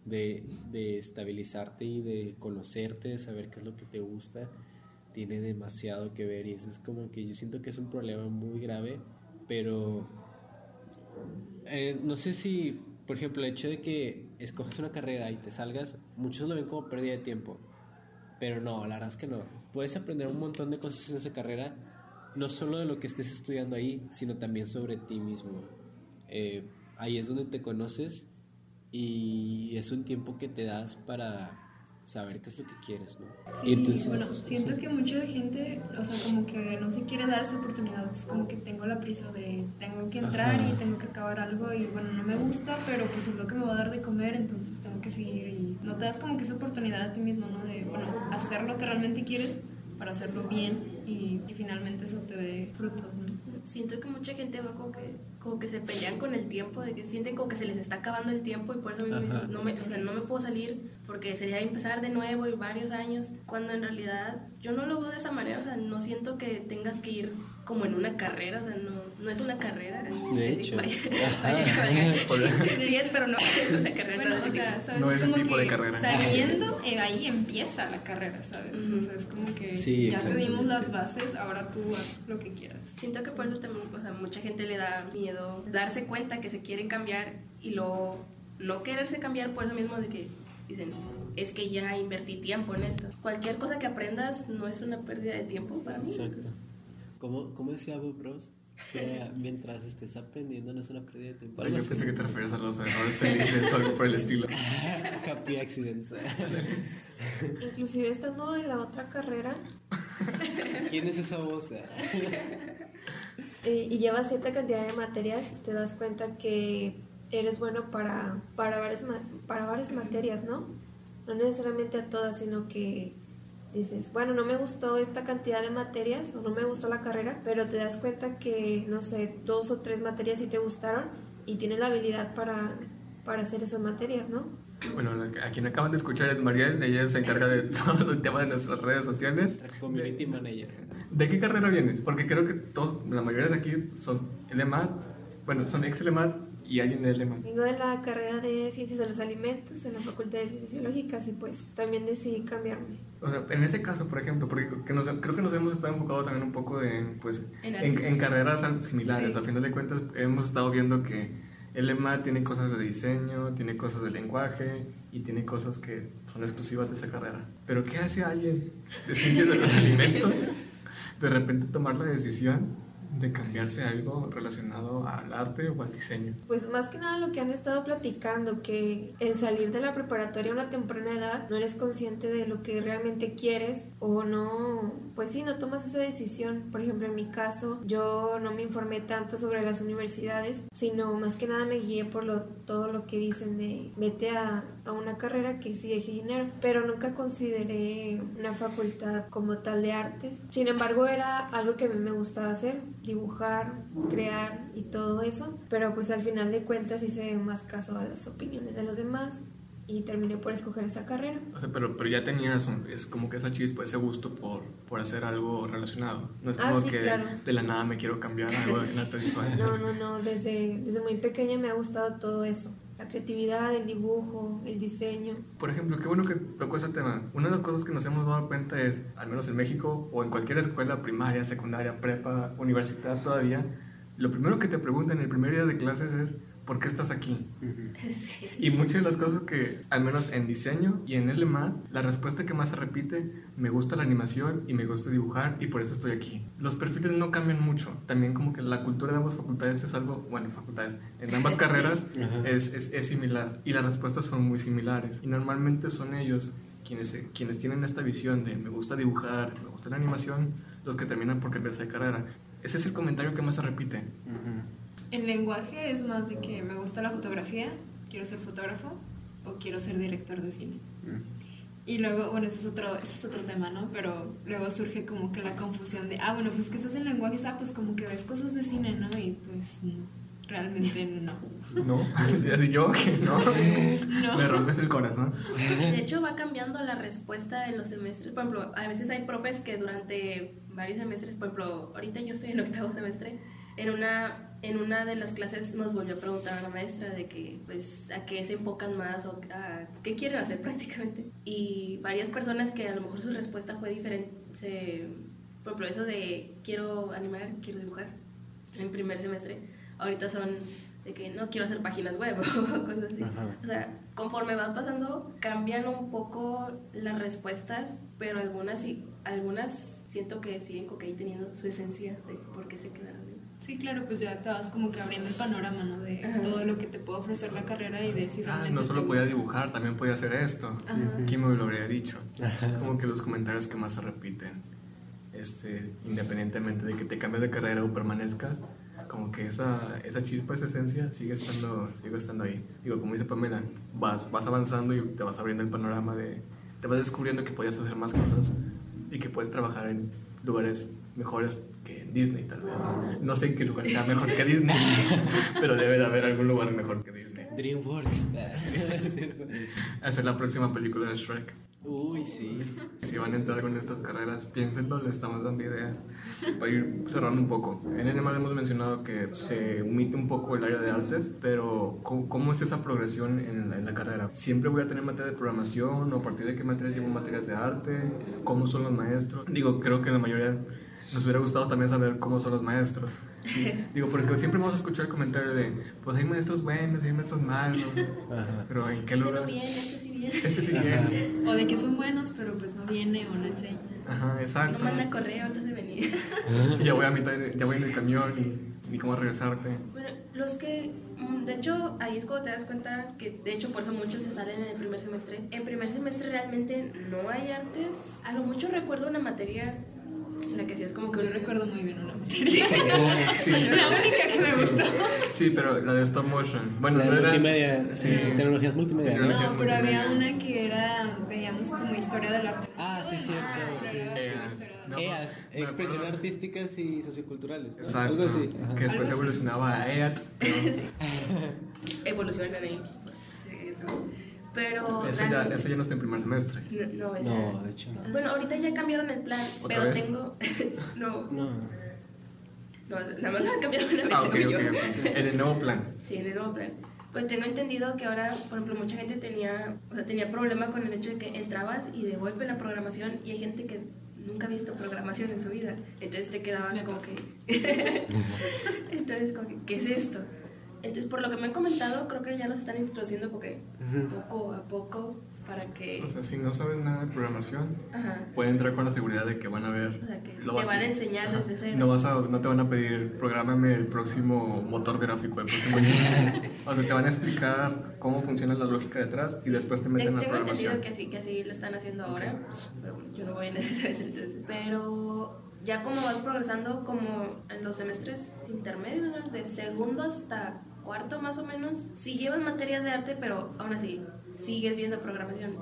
Speaker 2: de, de estabilizarte y de conocerte, de saber qué es lo que te gusta, tiene demasiado que ver y eso es como que yo siento que es un problema muy grave, pero eh, no sé si, por ejemplo, el hecho de que escojas una carrera y te salgas, muchos lo ven como pérdida de tiempo. Pero no, la verdad es que no. Puedes aprender un montón de cosas en esa carrera, no solo de lo que estés estudiando ahí, sino también sobre ti mismo. Eh, ahí es donde te conoces y es un tiempo que te das para saber qué es lo que quieres, ¿no?
Speaker 3: Sí,
Speaker 2: entonces-
Speaker 3: bueno, siento que mucha gente, o sea, como que no se quiere dar esa oportunidad. Es como que tengo la prisa de tengo que entrar
Speaker 2: Ajá.
Speaker 3: y tengo que acabar algo y bueno, no me gusta, pero pues es lo que me va a dar de comer, entonces tengo que seguir y no te das como que esa oportunidad a ti mismo, ¿no? De, bueno, hacer lo que realmente quieres para hacerlo bien y que finalmente eso te dé frutos, ¿no?
Speaker 4: Siento que mucha gente va como que, como que se pelean con el tiempo, de que sienten como que se les está acabando el tiempo y por eso
Speaker 2: Ajá.
Speaker 4: no me, o sea, no me puedo salir porque sería empezar de nuevo y varios años, cuando en realidad yo no lo veo de esa manera, o sea, no siento que tengas que ir como en una carrera, o sea, no, no es una carrera.
Speaker 2: De
Speaker 4: Sí,
Speaker 2: hecho.
Speaker 4: vaya,
Speaker 2: Ajá.
Speaker 4: vaya, vaya. Sí es, pero no es una carrera.
Speaker 3: Bueno,
Speaker 4: así
Speaker 3: o
Speaker 4: que-
Speaker 3: sea, ¿sabes?
Speaker 1: No es
Speaker 3: como
Speaker 1: un tipo
Speaker 3: que
Speaker 1: de carrera.
Speaker 3: Saliendo, eh, ahí empieza la carrera, ¿sabes? O sea, es como que
Speaker 2: Sí,
Speaker 3: ya te dimos
Speaker 2: exactamente.
Speaker 3: las bases, ahora tú haz lo que quieras.
Speaker 4: Siento que por eso también, o sea, mucha gente le da miedo darse cuenta que se quieren cambiar y luego no quererse cambiar por eso mismo de que dicen, es que ya invertí tiempo en esto. Cualquier cosa que aprendas no es una pérdida de tiempo para mí.
Speaker 2: Exacto. ¿Cómo, cómo decía Bob Ross? Mientras estés aprendiendo no es una pérdida de tiempo.
Speaker 1: Yo
Speaker 2: así.
Speaker 1: pensé que te referías a los errores felices o algo por el estilo.
Speaker 2: Happy accidents.
Speaker 5: Inclusive estando en la otra carrera
Speaker 2: ¿Quién es esa voz?
Speaker 5: eh, y llevas cierta cantidad de materias, te das cuenta que eres bueno para, para, varias, para varias materias, ¿no? No necesariamente a todas, sino que dices, bueno, no me gustó esta cantidad de materias o no me gustó la carrera, pero te das cuenta que, no sé, dos o tres materias sí te gustaron y tienes la habilidad para, para hacer esas materias, ¿no?
Speaker 1: Bueno, a quien acaban de escuchar es Mariel, ella se encarga de todo el tema de nuestras redes sociales.
Speaker 2: Community manager.
Speaker 1: ¿De qué carrera vienes? Porque creo que todos, la mayoría de aquí son LMAT, bueno, son ex LMAT y alguien de LEMA.
Speaker 5: Vengo de la carrera de Ciencias de los Alimentos en la Facultad de Ciencias Biológicas y pues también decidí cambiarme.
Speaker 1: O sea, en ese caso, por ejemplo, porque que nos- creo que nos hemos estado enfocado también un poco en, pues,
Speaker 4: En
Speaker 1: en, en carreras similares.
Speaker 3: Sí.
Speaker 1: A final de cuentas, hemos estado viendo que el EMA tiene cosas de diseño, tiene cosas de lenguaje y tiene cosas que son exclusivas de esa carrera. Pero ¿qué hace alguien de ciencias de los alimentos de repente tomar la decisión de cambiarse algo relacionado al arte o al diseño?
Speaker 5: Pues más que nada lo que han estado platicando, que el salir de la preparatoria a una temprana edad no eres consciente de lo que realmente quieres o no, pues sí, no tomas esa decisión. Por ejemplo, en mi caso, yo no me informé tanto sobre las universidades, sino más que nada me guié por lo, todo lo que dicen de vete a, a una carrera que sí deje dinero, pero nunca consideré una facultad como tal de artes. Sin embargo, era algo que a mí me gustaba hacer, dibujar, crear y todo eso, pero pues al final de cuentas hice más caso a las opiniones de los demás y terminé por escoger esa carrera.
Speaker 1: O sea, pero, pero ya tenías un- es como que esa chispa, ese gusto por, por hacer algo relacionado. No es
Speaker 5: Ah,
Speaker 1: como
Speaker 5: sí,
Speaker 1: que
Speaker 5: claro.
Speaker 1: de la nada me quiero cambiar algo en arte visual.
Speaker 5: No, no, no, desde, desde muy pequeña me ha gustado todo eso. La creatividad, el dibujo, el diseño.
Speaker 1: Por ejemplo, qué bueno que tocó ese tema. Una de las cosas que nos hemos dado cuenta es, al menos en México o en cualquier escuela primaria, secundaria, prepa, universidad todavía, lo primero que te preguntan el primer día de clases es, ¿por qué estás aquí?
Speaker 4: Sí.
Speaker 1: Y muchas de las cosas que, al menos en diseño y en LMA, la respuesta que más se repite, me gusta la animación y me gusta dibujar y por eso estoy aquí. Los perfiles no cambian mucho. También como que la cultura de ambas facultades es algo, bueno, facultades, en ambas carreras es, es, es similar y las respuestas son muy similares. Y normalmente son ellos quienes, quienes tienen esta visión de me gusta dibujar, me gusta la animación, los que terminan por cambiarse de carrera. Ese es el comentario que más se repite.
Speaker 2: Ujú.
Speaker 3: El lenguaje es más de que me gusta la fotografía, quiero ser fotógrafo o quiero ser director de cine.
Speaker 2: Mm.
Speaker 3: Y luego, bueno, ese es otro, ese es otro tema, ¿no? Pero luego surge como que la confusión de, ah, bueno, pues que estás en lenguajes, ah, pues como que ves cosas de cine, ¿no? Y pues no, realmente no.
Speaker 1: ¿No? Así yo, que no.
Speaker 3: No.
Speaker 1: Me rompes el corazón.
Speaker 4: De hecho, va cambiando la respuesta en los semestres. Por ejemplo, a veces hay profes que durante varios semestres, por ejemplo, ahorita yo estoy en octavo semestre, en una, en una de las clases nos volvió a preguntar a la maestra de que, pues, a qué se enfocan más o a qué quieren hacer prácticamente. Y varias personas que a lo mejor su respuesta fue diferente, se, por ejemplo, eso de quiero animar, quiero dibujar en primer semestre, ahorita son de que no quiero hacer páginas web o cosas así.
Speaker 2: Ajá.
Speaker 4: O sea, conforme van pasando, cambian un poco las respuestas, pero algunas sí, algunas siento que siguen teniendo su esencia de por qué se quedaron.
Speaker 3: Sí, claro, pues ya te vas como que abriendo el panorama, ¿no? De
Speaker 4: Ajá.
Speaker 3: todo lo que te puede ofrecer la carrera y de si
Speaker 1: Ah,
Speaker 3: realmente
Speaker 1: no
Speaker 3: te
Speaker 1: solo podía dibujar, también podía hacer esto.
Speaker 3: Ajá.
Speaker 1: ¿Quién me lo habría dicho? Como que los comentarios que más se repiten, este, independientemente de que te cambies de carrera o permanezcas, como que esa, esa chispa, esa esencia sigue estando, sigue estando ahí. Digo, como dice Pamela, vas, vas avanzando y te vas abriendo el panorama de, te vas descubriendo que podías hacer más cosas y que puedes trabajar en lugares mejores que Disney, tal vez. No sé en qué lugar sea mejor que Disney, pero debe de haber algún lugar mejor que Disney.
Speaker 2: DreamWorks.
Speaker 1: Hacer la próxima película de Shrek.
Speaker 2: Uy, sí.
Speaker 1: Si van a entrar con estas carreras, piénsenlo, les estamos dando ideas. Para ir cerrando un poco. En NMAL hemos mencionado que se omite un poco el área de artes, pero ¿cómo, es esa progresión en la, en la carrera? ¿Siempre voy a tener materia de programación o a partir de qué materias llevo materias de arte? ¿Cómo son los maestros? Digo, creo que la mayoría nos hubiera gustado también saber cómo son los maestros. Digo, porque siempre vamos a escuchar el comentario de, pues hay maestros buenos y hay maestros malos,
Speaker 2: Ajá.
Speaker 1: pero ¿en qué
Speaker 4: Este
Speaker 1: lugar?
Speaker 4: no viene, este sí viene.
Speaker 1: Este sí viene.
Speaker 3: O de que son buenos, pero pues no viene o no enseña.
Speaker 1: Ajá, exacto.
Speaker 4: No manda correo antes de venir.
Speaker 1: Y ya voy a mitad, ya voy en el camión y ni cómo regresarte.
Speaker 4: Bueno, los que, mm, de hecho, ahí es cuando te das cuenta que, de hecho, por eso muchos se salen en el primer semestre. En primer semestre realmente no hay artes. A lo mucho recuerdo una materia la que hacías como que
Speaker 3: Yo
Speaker 4: un
Speaker 3: recuerdo muy bien una materia.
Speaker 1: Sí,
Speaker 3: La
Speaker 1: pero,
Speaker 3: única que me gustó.
Speaker 1: sí, pero la de stop motion. Bueno,
Speaker 2: La
Speaker 1: no
Speaker 2: de
Speaker 1: era.
Speaker 2: multimedia.
Speaker 1: Sí.
Speaker 2: Tecnologías multimedia. ¿no?
Speaker 1: Tecnología.
Speaker 3: No, pero había una que era, veíamos como historia del arte.
Speaker 2: Ah, sí, cierto.
Speaker 3: Ah,
Speaker 2: sí.
Speaker 1: EAS. No.
Speaker 2: EAS, expresión artísticas y socioculturales. ¿no?
Speaker 1: Exacto.
Speaker 2: Algo así. ajá.
Speaker 1: Que después
Speaker 3: Algo así.
Speaker 1: evolucionaba a EAT. pero
Speaker 4: evolucionan ahí. Sí, eso. Pero.
Speaker 1: Ese ya, ese ya no está en primer semestre.
Speaker 4: No, no, esa-
Speaker 2: No, de hecho no.
Speaker 4: Bueno, ahorita ya cambiaron el plan,
Speaker 1: ¿Otra
Speaker 4: pero
Speaker 1: vez?
Speaker 4: tengo. no.
Speaker 2: No.
Speaker 4: No, nada más han cambiado una vez.
Speaker 1: Ah, ok,
Speaker 4: según
Speaker 1: ok,
Speaker 4: yo.
Speaker 1: ok. En el nuevo plan.
Speaker 4: Sí, en el nuevo plan. Pues tengo entendido que ahora, por ejemplo, mucha gente tenía, o sea, tenía problema con el hecho de que entrabas y de golpe la programación y hay gente que nunca ha visto programación en su vida. Entonces te quedabas como que... Entonces, como que, ¿qué es esto? Entonces, por lo que me han comentado, creo que ya los están introduciendo porque poco a poco para que...
Speaker 1: O sea, si no sabes nada de programación,
Speaker 4: Ajá.
Speaker 1: pueden entrar con la seguridad de que van a ver.
Speaker 4: O sea, que
Speaker 1: lo
Speaker 4: te
Speaker 1: básico.
Speaker 4: van a enseñar
Speaker 1: Ajá.
Speaker 4: desde cero.
Speaker 1: No, vas a, no te van a pedir, prográmame el próximo motor gráfico, el próximo. O sea, te van a explicar cómo funciona la lógica detrás y después te meten
Speaker 4: Ten-
Speaker 1: a la
Speaker 4: Tengo entendido
Speaker 1: programación.
Speaker 4: que así, que así lo están haciendo ahora, pero bueno, yo no voy en ese entonces. Pero ya como vas progresando como en los semestres intermedios, ¿no? de segundo hasta cuarto más o menos, sí llevas materias de arte, pero aún así sigues viendo programación.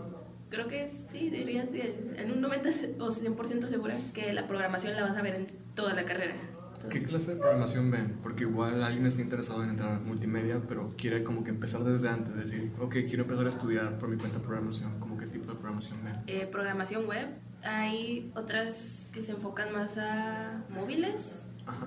Speaker 4: Creo que sí, dirías en un 90 o 100% segura que la programación la vas a ver en toda la carrera.
Speaker 1: ¿Qué clase de programación ven? Porque igual alguien está interesado en entrar a multimedia, pero quiere como que empezar desde antes, decir, ok, quiero empezar a estudiar por mi cuenta programación, como qué tipo de programación ven.
Speaker 4: eh, programación web. Hay otras que se enfocan más a móviles.
Speaker 1: Ajá.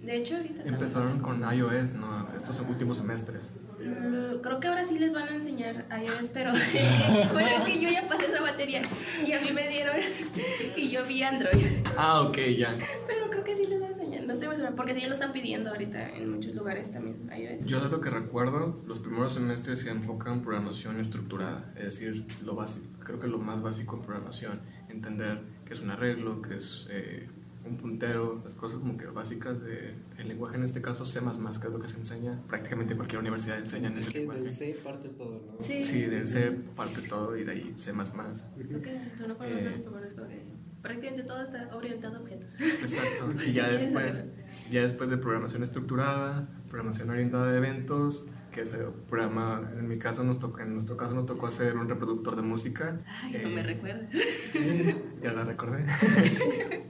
Speaker 4: De hecho, ahorita
Speaker 1: Empezaron con iOS, ¿no? Estos últimos semestres.
Speaker 4: Mm, Creo que ahora sí les van a enseñar iOS, pero bueno, es que yo ya pasé esa materia y a mí me dieron y yo vi Android.
Speaker 1: Ah, ok, ya.
Speaker 4: Pero creo que sí les van a enseñar, no estoy muy segura, porque sí ya lo están pidiendo ahorita en muchos lugares también, iOS.
Speaker 1: Yo de lo que recuerdo, los primeros semestres se enfocan en programación estructurada, es decir, lo básico, creo que lo más básico en programación, entender qué es un arreglo, qué es eh, un puntero, las cosas como que básicas del lenguaje, en este caso C++, que es lo que se enseña, prácticamente cualquier universidad enseña en ese
Speaker 2: que del
Speaker 1: lenguaje.
Speaker 2: C parte todo, ¿no?
Speaker 4: Sí.
Speaker 1: Sí, del C parte todo y de ahí C++.
Speaker 4: Creo que suena por
Speaker 1: Eh.
Speaker 4: como que prácticamente todo está orientado a objetos.
Speaker 1: Exacto. Y ya después, ya después de programación estructurada, programación orientada a eventos, que se programa, en mi caso nos toca, en nuestro caso nos tocó hacer un reproductor de música.
Speaker 4: Ay, no
Speaker 1: eh,
Speaker 4: me recuerdas.
Speaker 1: Ya la recordé.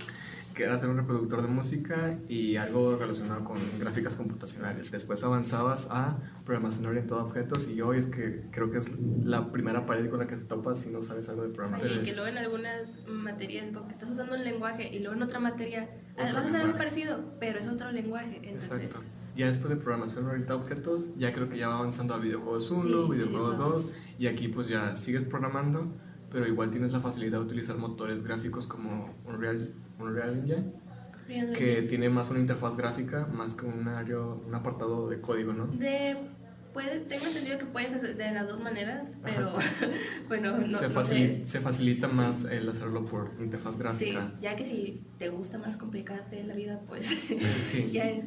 Speaker 1: que era hacer un reproductor de música y algo relacionado con gráficas computacionales. Después avanzabas a programación orientada a objetos y hoy es que creo que es la primera pared con la que se topa si no sabes algo de programación.
Speaker 4: Y que luego en algunas materias como que estás usando un lenguaje y luego en otra materia vas a hacer algo parecido, pero es otro lenguaje. Entonces,
Speaker 1: Exacto. Ya después de programación orientada a objetos, ya creo que ya va avanzando a videojuegos 1,
Speaker 4: Sí,
Speaker 1: videojuegos
Speaker 4: videojuegos.
Speaker 1: 2 y aquí pues ya sigues programando, pero igual tienes la facilidad de utilizar motores gráficos como Unreal, Unreal Engine, que tiene más una interfaz gráfica más que un, área, un apartado de código, ¿no?
Speaker 4: De, puede, tengo entendido que puedes hacer de las dos maneras, pero bueno, no,
Speaker 1: se,
Speaker 4: no
Speaker 1: facili-
Speaker 4: sé.
Speaker 1: se facilita más el hacerlo por interfaz
Speaker 4: Sí,
Speaker 1: gráfica.
Speaker 4: ya que si te gusta más complicarte la vida, pues
Speaker 1: Sí.
Speaker 4: ya es.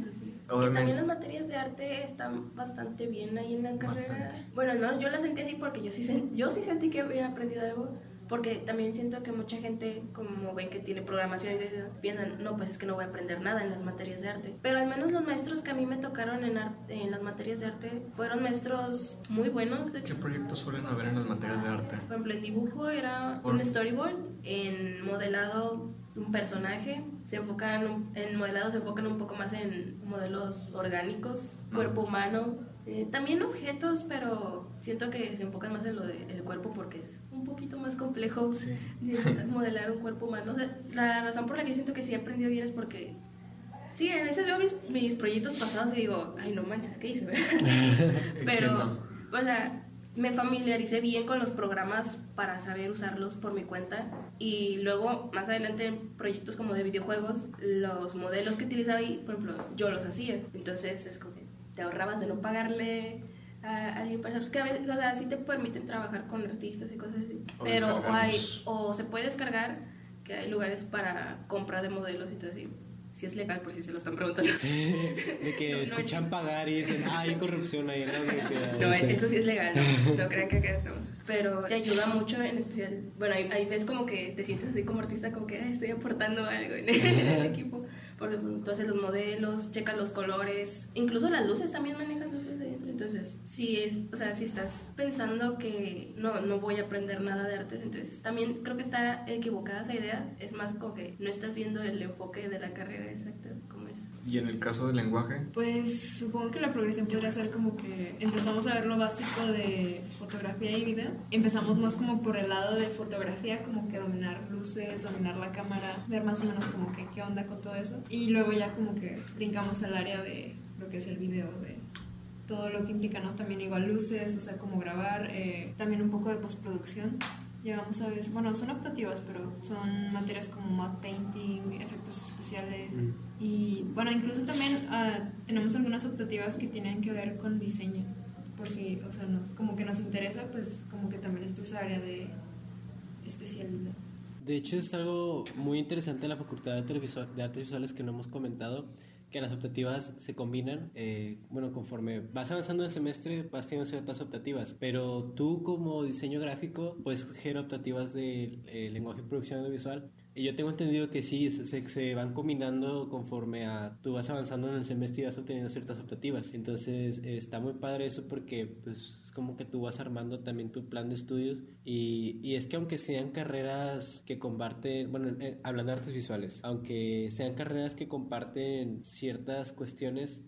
Speaker 4: Que
Speaker 1: Obviamente.
Speaker 4: también las materias de arte están bastante bien ahí en la carrera.
Speaker 1: Bastante.
Speaker 4: Bueno, no, yo la sentí así porque yo sí, yo sí sentí que había aprendido algo. Porque también siento que mucha gente, como ven que tiene programación, piensan, no, pues es que no voy a aprender nada en las materias de arte. Pero al menos los maestros que a mí me tocaron en, ar- en las materias de arte fueron maestros muy buenos. De
Speaker 1: ¿Qué proyectos suelen haber en las materias de arte?
Speaker 4: por ejemplo, en dibujo era un storyboard, en modelado un personaje, se enfocan, en modelado se enfocan un poco más en modelos orgánicos,
Speaker 1: Ah.
Speaker 4: cuerpo humano, eh, también objetos, pero siento que se enfocan más en lo del cuerpo porque es un poquito más complejo
Speaker 1: Sí.
Speaker 4: de modelar un cuerpo humano. O sea, la razón por la que yo siento que sí he aprendido bien es porque... Sí, a veces veo mis, mis proyectos pasados y digo, ay, no manches, ¿qué hice? Pero, o sea, me familiaricé bien con los programas para saber usarlos por mi cuenta y luego más adelante en proyectos como de videojuegos, los modelos que utilizaba ahí, por ejemplo, yo los hacía. Entonces es como que te ahorrabas de no pagarle a alguien para que a veces, o sea, sí te permiten trabajar con artistas y cosas así.
Speaker 1: O
Speaker 4: Pero o, hay, o se puede descargar, que hay lugares para compra de modelos y todo así. Si es legal, por si se lo están preguntando.
Speaker 2: De que
Speaker 4: No, no
Speaker 2: escuchan
Speaker 4: es-
Speaker 2: pagar y dicen, ah, hay corrupción ahí en la universidad.
Speaker 4: No, eso sí es legal, no, no crean que acá estamos. Pero te ayuda mucho en especial. Bueno, ahí, ahí ves como que te sientes así como artista, como que "Ay, estoy aportando algo en el equipo. Por ejemplo, entonces los modelos, checa los colores, incluso las luces también manejan luces de. Entonces, si es, o sea, si estás pensando que no, no voy a aprender nada de artes, entonces también creo que está equivocada esa idea. Es más como que no estás viendo el enfoque de la carrera exacta, como es.
Speaker 1: ¿Y en el caso del lenguaje?
Speaker 3: Pues supongo que la progresión podría ser como que empezamos a ver lo básico de fotografía y video. Empezamos más como por el lado de fotografía, como que dominar luces, dominar la cámara, ver más o menos como que qué onda con todo eso. Y luego ya como que brincamos al área de lo que es el video, de todo lo que implica, ¿no? También igual luces, o sea, cómo grabar, eh, también un poco de postproducción. Llegamos a veces, bueno, son optativas, pero son materias como matte painting, efectos especiales. Y bueno, incluso también ah, tenemos algunas optativas que tienen que ver con diseño. Por si, o sea, nos, como que nos interesa, pues como que también está esa área de especialidad.
Speaker 2: De hecho, es algo muy interesante en la Facultad de Artes Visuales que no hemos comentado, que las optativas se combinan, eh, bueno, conforme vas avanzando en el semestre, vas teniendo ciertas optativas, pero tú como diseño gráfico puedes coger optativas de eh, lenguaje y producción audiovisual. Y yo tengo entendido que sí, se, se- van combinando conforme a tú vas avanzando en el semestre y vas obteniendo ciertas optativas. Entonces está muy padre eso porque pues, es como que tú vas armando también tu plan de estudios y, y es que aunque sean carreras que comparten, bueno, eh, hablando de artes visuales, aunque sean carreras que comparten ciertas cuestiones,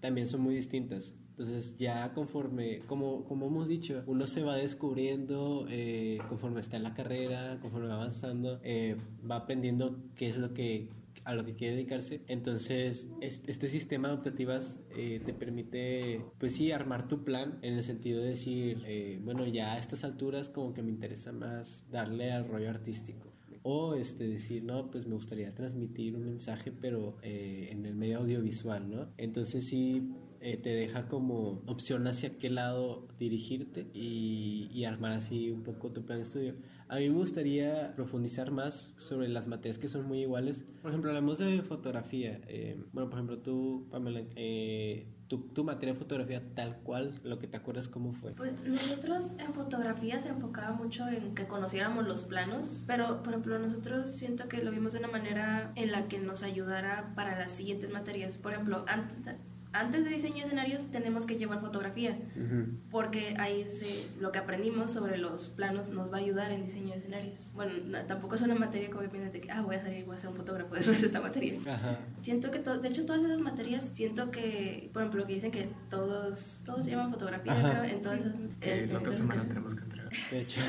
Speaker 2: también son muy distintas. Entonces ya conforme, como, como hemos dicho, uno se va descubriendo eh, conforme está en la carrera, conforme va avanzando, eh, va aprendiendo qué es lo que a lo que quiere dedicarse. Entonces, este, sistema de optativas eh, te permite, pues sí, armar tu plan en el sentido de decir, eh, bueno, ya a estas alturas como que me interesa más darle al rollo artístico. O este, decir, no, pues me gustaría transmitir un mensaje, pero eh, en el medio audiovisual, ¿no? Entonces sí eh, te deja como opción hacia qué lado dirigirte y, y armar así un poco tu plan de estudio. A mí me gustaría profundizar más sobre las materias que son muy iguales. Por ejemplo, hablamos de fotografía. Eh, bueno, por ejemplo, tú, Pamela, eh, tu, tu materia de fotografía tal cual, lo que te acuerdas cómo fue.
Speaker 4: Pues nosotros en fotografía se enfocaba mucho en que conociéramos los planos, pero por ejemplo nosotros siento que lo vimos de una manera en la que nos ayudara para las siguientes materias. Por ejemplo, antes antes de diseño de escenarios tenemos que llevar fotografía, porque ahí se, lo que aprendimos sobre los planos nos va a ayudar en diseño de escenarios. Bueno, no, tampoco es una materia como que piensas de que, ah, voy a salir, voy a ser un fotógrafo después de esta materia.
Speaker 2: Ajá.
Speaker 4: Siento que, to- de hecho, todas esas materias, siento que, por ejemplo, que dicen que todos, todos llevan fotografía,
Speaker 2: Ajá.
Speaker 4: creo, en todas esas...
Speaker 1: Que
Speaker 4: eh,
Speaker 1: la otra
Speaker 4: entonces,
Speaker 1: semana
Speaker 4: que-
Speaker 1: tenemos que.
Speaker 2: De hecho.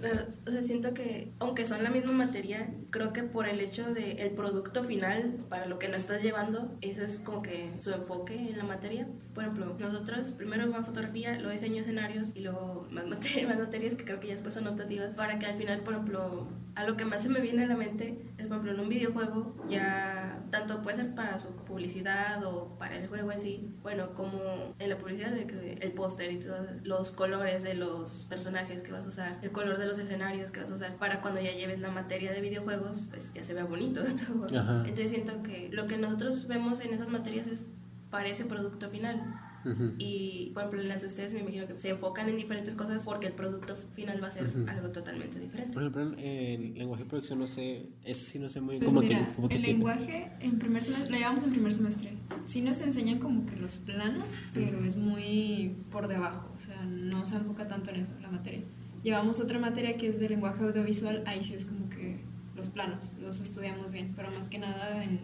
Speaker 4: Pero, o sea, siento que, aunque son la misma materia, creo que por el hecho de el producto final, para lo que la estás llevando, eso es como que su enfoque en la materia. Por ejemplo, nosotros primero va fotografía, luego diseño escenarios y luego más, mate- más materias que creo que ya después son optativas, para que al final, por ejemplo, a lo que más se me viene a la mente es, por ejemplo, en un videojuego, ya tanto puede ser para su publicidad o para el juego en sí, bueno, como en la publicidad de que el póster y todos los colores de los personajes que vas a usar, el color de los escenarios que vas a usar, para cuando ya lleves la materia de videojuegos, pues ya se vea bonito todo. Entonces siento que lo que nosotros vemos en esas materias es para ese producto final.
Speaker 2: Ujú.
Speaker 4: Y por ejemplo, en las de ustedes me imagino que se enfocan en diferentes cosas porque el producto final va a ser
Speaker 2: Ujú.
Speaker 4: algo totalmente diferente.
Speaker 2: por ejemplo, en, en lenguaje de producción no sé, eso sí no sé muy
Speaker 3: Pues
Speaker 2: como
Speaker 3: mira,
Speaker 2: que, como que
Speaker 3: el
Speaker 2: tiene.
Speaker 3: lenguaje en primer semestre, lo llevamos en primer semestre. Sí nos enseñan como que los planos, pero es muy por debajo, o sea, no se enfoca tanto en eso, la materia. Llevamos otra materia que es de lenguaje audiovisual, ahí sí es como que los planos, los estudiamos bien, pero más que nada en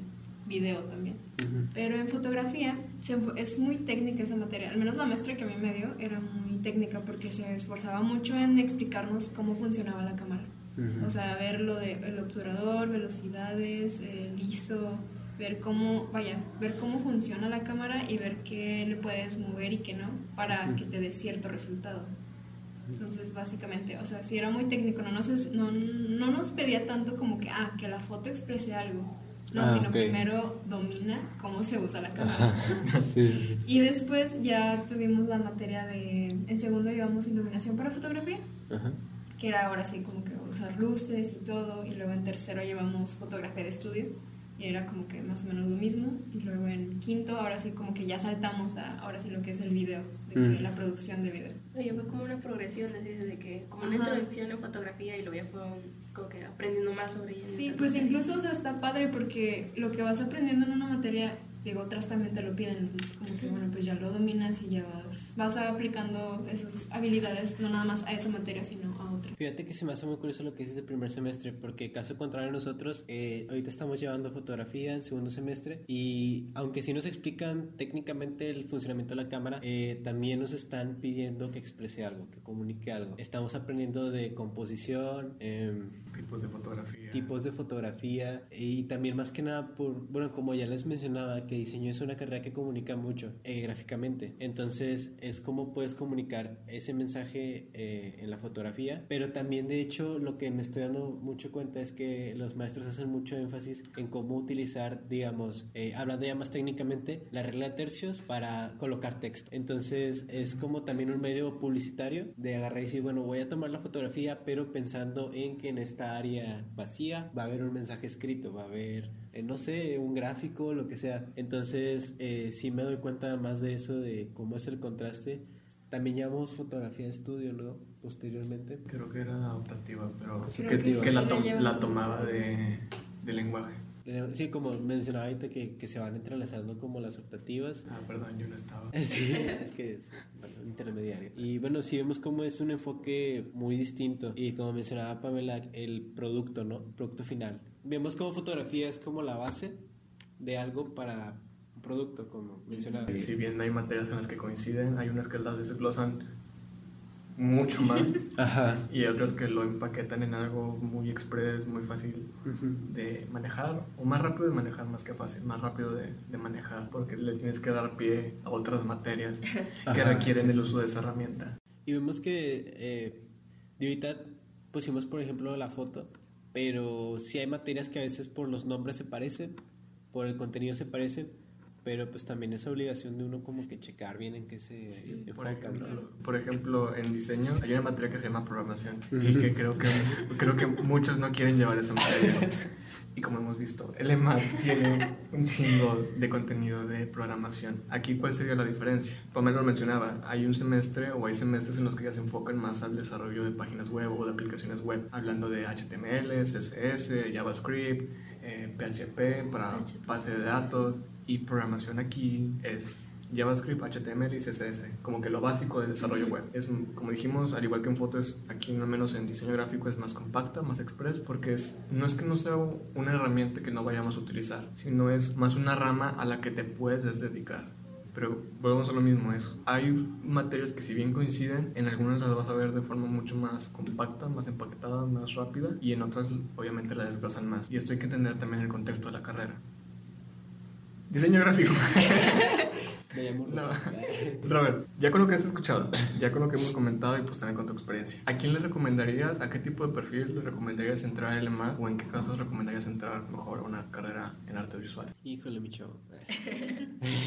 Speaker 3: video también.
Speaker 2: Ujú.
Speaker 3: Pero en fotografía se es muy técnica esa materia, al menos la maestra que a mí me dio era muy técnica porque se esforzaba mucho en explicarnos cómo funcionaba la cámara.
Speaker 2: Ujú.
Speaker 3: O sea, ver lo de el obturador, velocidades, el ISO, ver cómo, vaya, ver cómo funciona la cámara y ver qué le puedes mover y qué no para
Speaker 2: Ujú.
Speaker 3: que te dé cierto resultado. Entonces, básicamente, o sea, si era muy técnico, no nos, no, no nos pedía tanto como que, ah, que la foto exprese algo. No,
Speaker 2: Ah,
Speaker 3: sino primero domina cómo se usa la cámara.
Speaker 2: Sí, sí.
Speaker 3: Y después ya tuvimos la materia de, en segundo llevamos iluminación para fotografía
Speaker 2: Ajá.
Speaker 3: que era ahora sí como que usar luces y todo, y luego en tercero llevamos fotografía de estudio, y era como que más o menos lo mismo, y luego en quinto ahora sí como que ya saltamos a ahora sí lo que es el video, de
Speaker 2: Mm.
Speaker 3: la producción de video.
Speaker 4: Yo fue como una progresión, así de que como una
Speaker 3: Ajá.
Speaker 4: introducción en fotografía y luego ya fueron como que aprendiendo más sobre ella.
Speaker 3: Sí, pues
Speaker 4: materias.
Speaker 3: incluso o sea, está padre porque lo que vas aprendiendo en una materia digo, otras también te lo piden, entonces como que bueno, pues ya lo dominas y ya vas, vas aplicando esas habilidades, no nada más a esa materia, sino a otra.
Speaker 2: Fíjate que se me hace muy curioso lo que dices del primer semestre, porque caso contrario nosotros, eh, ahorita estamos llevando fotografía en segundo semestre y aunque sí nos explican técnicamente el funcionamiento de la cámara, eh, también nos están pidiendo que exprese algo, que comunique algo. Estamos aprendiendo de composición, em,
Speaker 1: Tipos de fotografía.
Speaker 2: tipos de fotografía y también más que nada por, bueno, como ya les mencionaba, que diseño es una carrera que comunica mucho eh, gráficamente. Entonces es como puedes comunicar ese mensaje eh, en la fotografía, pero también de hecho lo que me estoy dando mucho cuenta es que los maestros hacen mucho énfasis en cómo utilizar, digamos, eh, hablando ya más técnicamente, la regla de tercios para colocar texto. Entonces es como también un medio publicitario de agarrar y decir, bueno, voy a tomar la fotografía, pero pensando en que en esta área vacía va a haber un mensaje escrito, va a haber, eh, no sé, un gráfico, lo que sea. Entonces eh, sí me doy cuenta más de eso, de cómo es el contraste. También llamamos fotografía de estudio, ¿no? Posteriormente.
Speaker 1: Creo que era adaptativa, pero
Speaker 2: Creo
Speaker 1: que,
Speaker 2: que
Speaker 1: que
Speaker 2: sí
Speaker 1: la, tom- tomaba de, de lenguaje.
Speaker 2: Eh, Sí, como mencionaba ahorita que, que se van entrelazando como las optativas.
Speaker 1: Ah, perdón, yo no estaba.
Speaker 2: Sí, es que es bueno, intermediario. Y bueno, sí vemos cómo es un enfoque muy distinto. Y como mencionaba Pamela, el producto, ¿no? Producto final. Vemos como fotografía es como la base de algo para un producto, como mencionaba.
Speaker 1: Y si bien hay materias en las que coinciden, hay unas que las desglosan mucho más
Speaker 2: Ajá.
Speaker 1: y otras que lo empaquetan en algo muy express, muy fácil de manejar, o más rápido de manejar más que fácil, más rápido de, de manejar, porque le tienes que dar pie a otras materias que
Speaker 2: Ajá,
Speaker 1: requieren
Speaker 2: sí.
Speaker 1: el uso de esa herramienta.
Speaker 2: Y vemos que eh, de ahorita pusimos, por ejemplo, la foto, pero sí hay materias que a veces por los nombres se parecen, por el contenido se parecen, pero pues también es obligación de uno como que checar bien en qué se
Speaker 1: Por
Speaker 2: enfocan, ¿no?
Speaker 1: ejemplo, por ejemplo, en diseño hay una materia que se llama programación y que creo que creo que muchos no quieren llevar esa materia. Y como hemos visto, el EMAT tiene un chingo de contenido de programación. Aquí, ¿cuál sería la diferencia? Pamela lo mencionaba, hay un semestre o hay semestres en los que ya se enfocan más al desarrollo de páginas web o de aplicaciones web, hablando de HTML, CSS, JavaScript, eh, PHP para base de datos y programación aquí es JavaScript, HTML y CSS, como que lo básico del desarrollo web. Es, como dijimos, al igual que en fotos, aquí no menos en diseño gráfico es más compacta, más express, porque es, no es que no sea una herramienta que no vayamos a utilizar, sino es más una rama a la que te puedes dedicar. Pero volvemos a lo mismo, es, hay materias que si bien coinciden, en algunas las vas a ver de forma mucho más compacta, más empaquetada, más rápida, y en otras obviamente la desglosan más. Y esto hay que entender también el contexto de la carrera. Diseño gráfico.
Speaker 2: Me llamo
Speaker 1: No.
Speaker 2: Robert.
Speaker 1: Robert, ya con lo que has escuchado, ya con lo que hemos comentado y pues también con tu experiencia, ¿a quién le recomendarías, a qué tipo de perfil le recomendarías entrar a LMA o en qué casos recomendarías entrar mejor a una carrera en artes visuales?
Speaker 2: Híjole, mi chavo.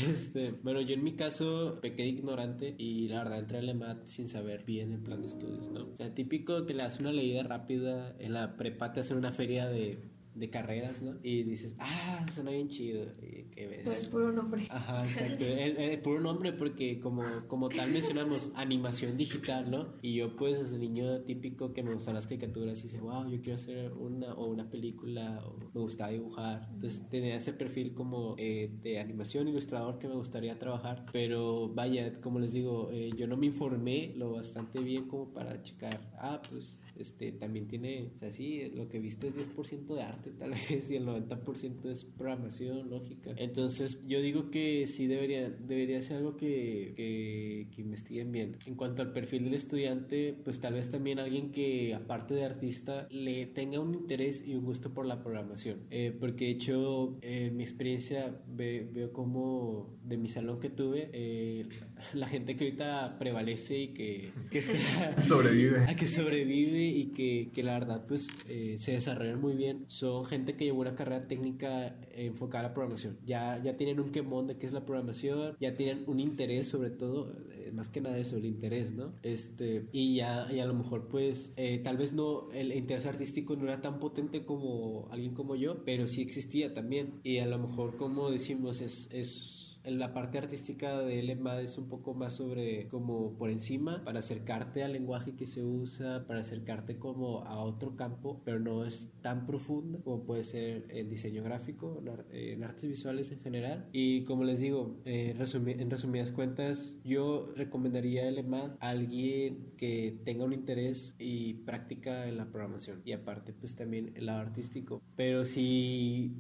Speaker 2: Este, bueno, yo en mi caso pequé de ignorante y la verdad entré al EMAT sin saber bien el plan de estudios, ¿no? O sea, típico que le das una leída rápida, en la prepa te hacen una feria de, de carreras, ¿no? Y dices, ah, suena bien chido. ¿Y qué ves?
Speaker 5: Pues puro nombre.
Speaker 2: Ajá, exacto. El, el puro nombre porque como, como tal mencionamos animación digital, ¿no? Y yo pues desde niño típico que me gustan las caricaturas y dice, wow, yo quiero hacer una o una película o me gustaba dibujar. Entonces tenía ese perfil como eh, de animación, ilustrador que me gustaría trabajar. Pero vaya, como les digo, eh, yo no me informé lo bastante bien como para checar, ah, pues este también tiene, o sea, sí, lo que viste es 10% de arte tal vez y el 90% es programación, lógica. Entonces yo digo que sí debería, debería ser algo que, que, que investiguen bien. En cuanto al perfil del estudiante, pues tal vez también alguien que aparte de artista le tenga un interés y un gusto por la programación. Eh, porque de hecho en mi experiencia ve- veo como de mi salón que tuve, eh, la gente que ahorita prevalece y que, que está
Speaker 1: Sobrevive.
Speaker 2: a que sobrevive y que, que la verdad pues eh, se desarrollan muy bien. Son gente que llevó una carrera técnica enfocada a la programación. Ya, ya tienen un quemón de qué es la programación ya tienen un interés sobre todo eh, más que nada eso el interés no este y ya y a lo mejor pues eh, tal vez no el interés artístico no era tan potente como alguien como yo pero sí existía también. Y a lo mejor como decimos es, es la parte artística de LMA es un poco más sobre como por encima para acercarte al lenguaje que se usa, para acercarte como a otro campo, pero no es tan profundo como puede ser el diseño gráfico, en, artes visuales en general. Y como les digo, eh, en resumidas cuentas, yo recomendaría LMA a alguien que tenga un interés y práctica en la programación y aparte pues también el lado artístico. Pero si,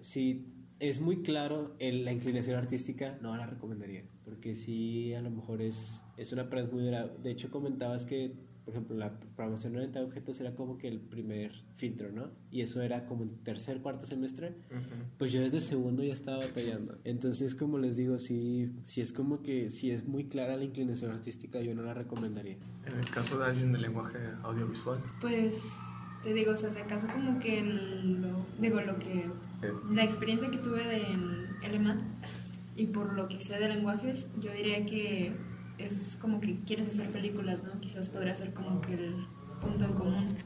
Speaker 2: si es muy claro en la inclinación artística, no la recomendaría, porque sí, a lo mejor es, es una pared muy dura. De hecho, comentabas que, por ejemplo, la programación orientada a objetos era como que el primer filtro, ¿no? Y eso era como en tercer, cuarto semestre. Pues yo desde segundo ya estaba batallando. Entonces, como les digo, sí, sí es como que si es muy clara la inclinación artística, yo no la recomendaría.
Speaker 1: En el caso de alguien de lenguaje audiovisual.
Speaker 3: Pues te digo, o sea, si acaso como que lo, digo, lo que, la experiencia que tuve en LMAT y por lo que sé de lenguajes, yo diría que es como que quieres hacer películas, ¿no? Quizás podría ser como que el punto en común,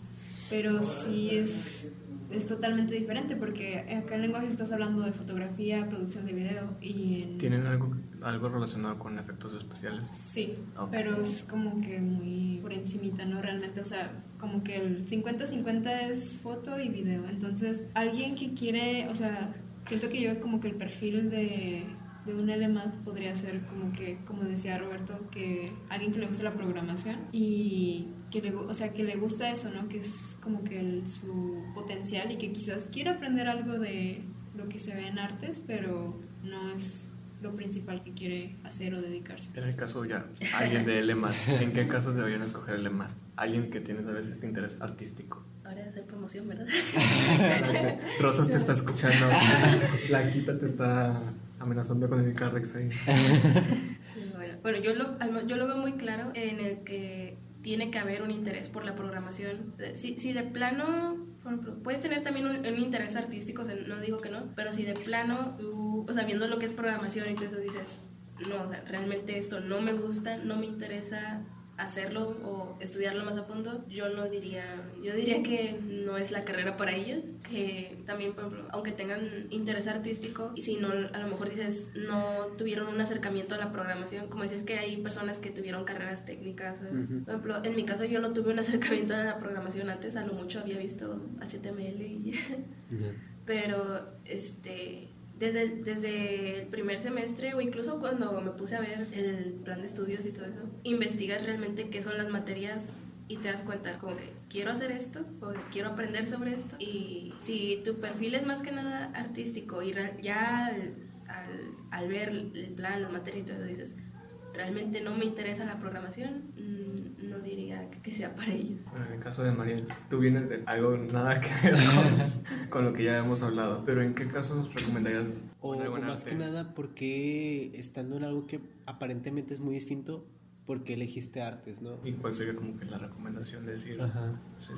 Speaker 3: pero sí es es totalmente diferente porque acá en lenguaje estás hablando de fotografía, producción de video y...
Speaker 1: ¿Tienen algo, algo relacionado con efectos especiales?
Speaker 3: Sí, pero es como que muy por encimita, ¿no? Realmente, o sea, como que el 50-50 es foto y video. Entonces, alguien que quiere, o sea, siento que yo como que el perfil de de un LMAD podría ser como que, como decía Roberto, que alguien que le guste la programación y que le, o sea, que le gusta eso, ¿no? Que es como que su potencial y que quizás quiera aprender algo de lo que se ve en artes, pero no es lo principal que quiere hacer o dedicarse.
Speaker 1: En el caso ya, alguien de LMAD, ¿en qué casos deberían escoger LMAD? Alguien que tiene a veces este interés artístico.
Speaker 4: Ahora de hacer promoción, ¿verdad?
Speaker 1: Rosas te está escuchando, Blanquita te está amenazando con el Carrex ahí.
Speaker 4: bueno, yo lo, yo lo veo muy claro en el que tiene que haber un interés por la programación. Si, si de plano, puedes tener también un, interés artístico, no digo que no, pero si de plano, tú, o sea, viendo lo que es programación y todo eso dices, no, o sea, realmente esto no me gusta, no me interesa, hacerlo o estudiarlo más a fondo, yo no diría, yo diría que no es la carrera para ellos, que también, por ejemplo, aunque tengan interés artístico y si no, a lo mejor dices, no tuvieron un acercamiento a la programación, como dices que hay personas que tuvieron carreras técnicas, por ejemplo, en mi caso yo no tuve un acercamiento a la programación antes, a lo mucho había visto HTML y pero este desde, desde el primer semestre o incluso cuando me puse a ver el plan de estudios y todo eso, investigas realmente qué son las materias y te das cuenta como que quiero hacer esto o quiero aprender sobre esto. Y si tu perfil es más que nada artístico y ya al, al, ver el plan, las materias y todo eso dices, realmente no me interesa la programación, mm, no diría que sea para ellos.
Speaker 1: en el caso de Mariel, tú vienes de algo nada que ver con, lo que ya hemos hablado, pero ¿en qué caso nos recomendarías?
Speaker 2: O, más que nada, porque estando en algo que aparentemente es muy distinto, porque elegiste artes, ¿no?
Speaker 1: ¿Y cuál sería como que la recomendación de decir,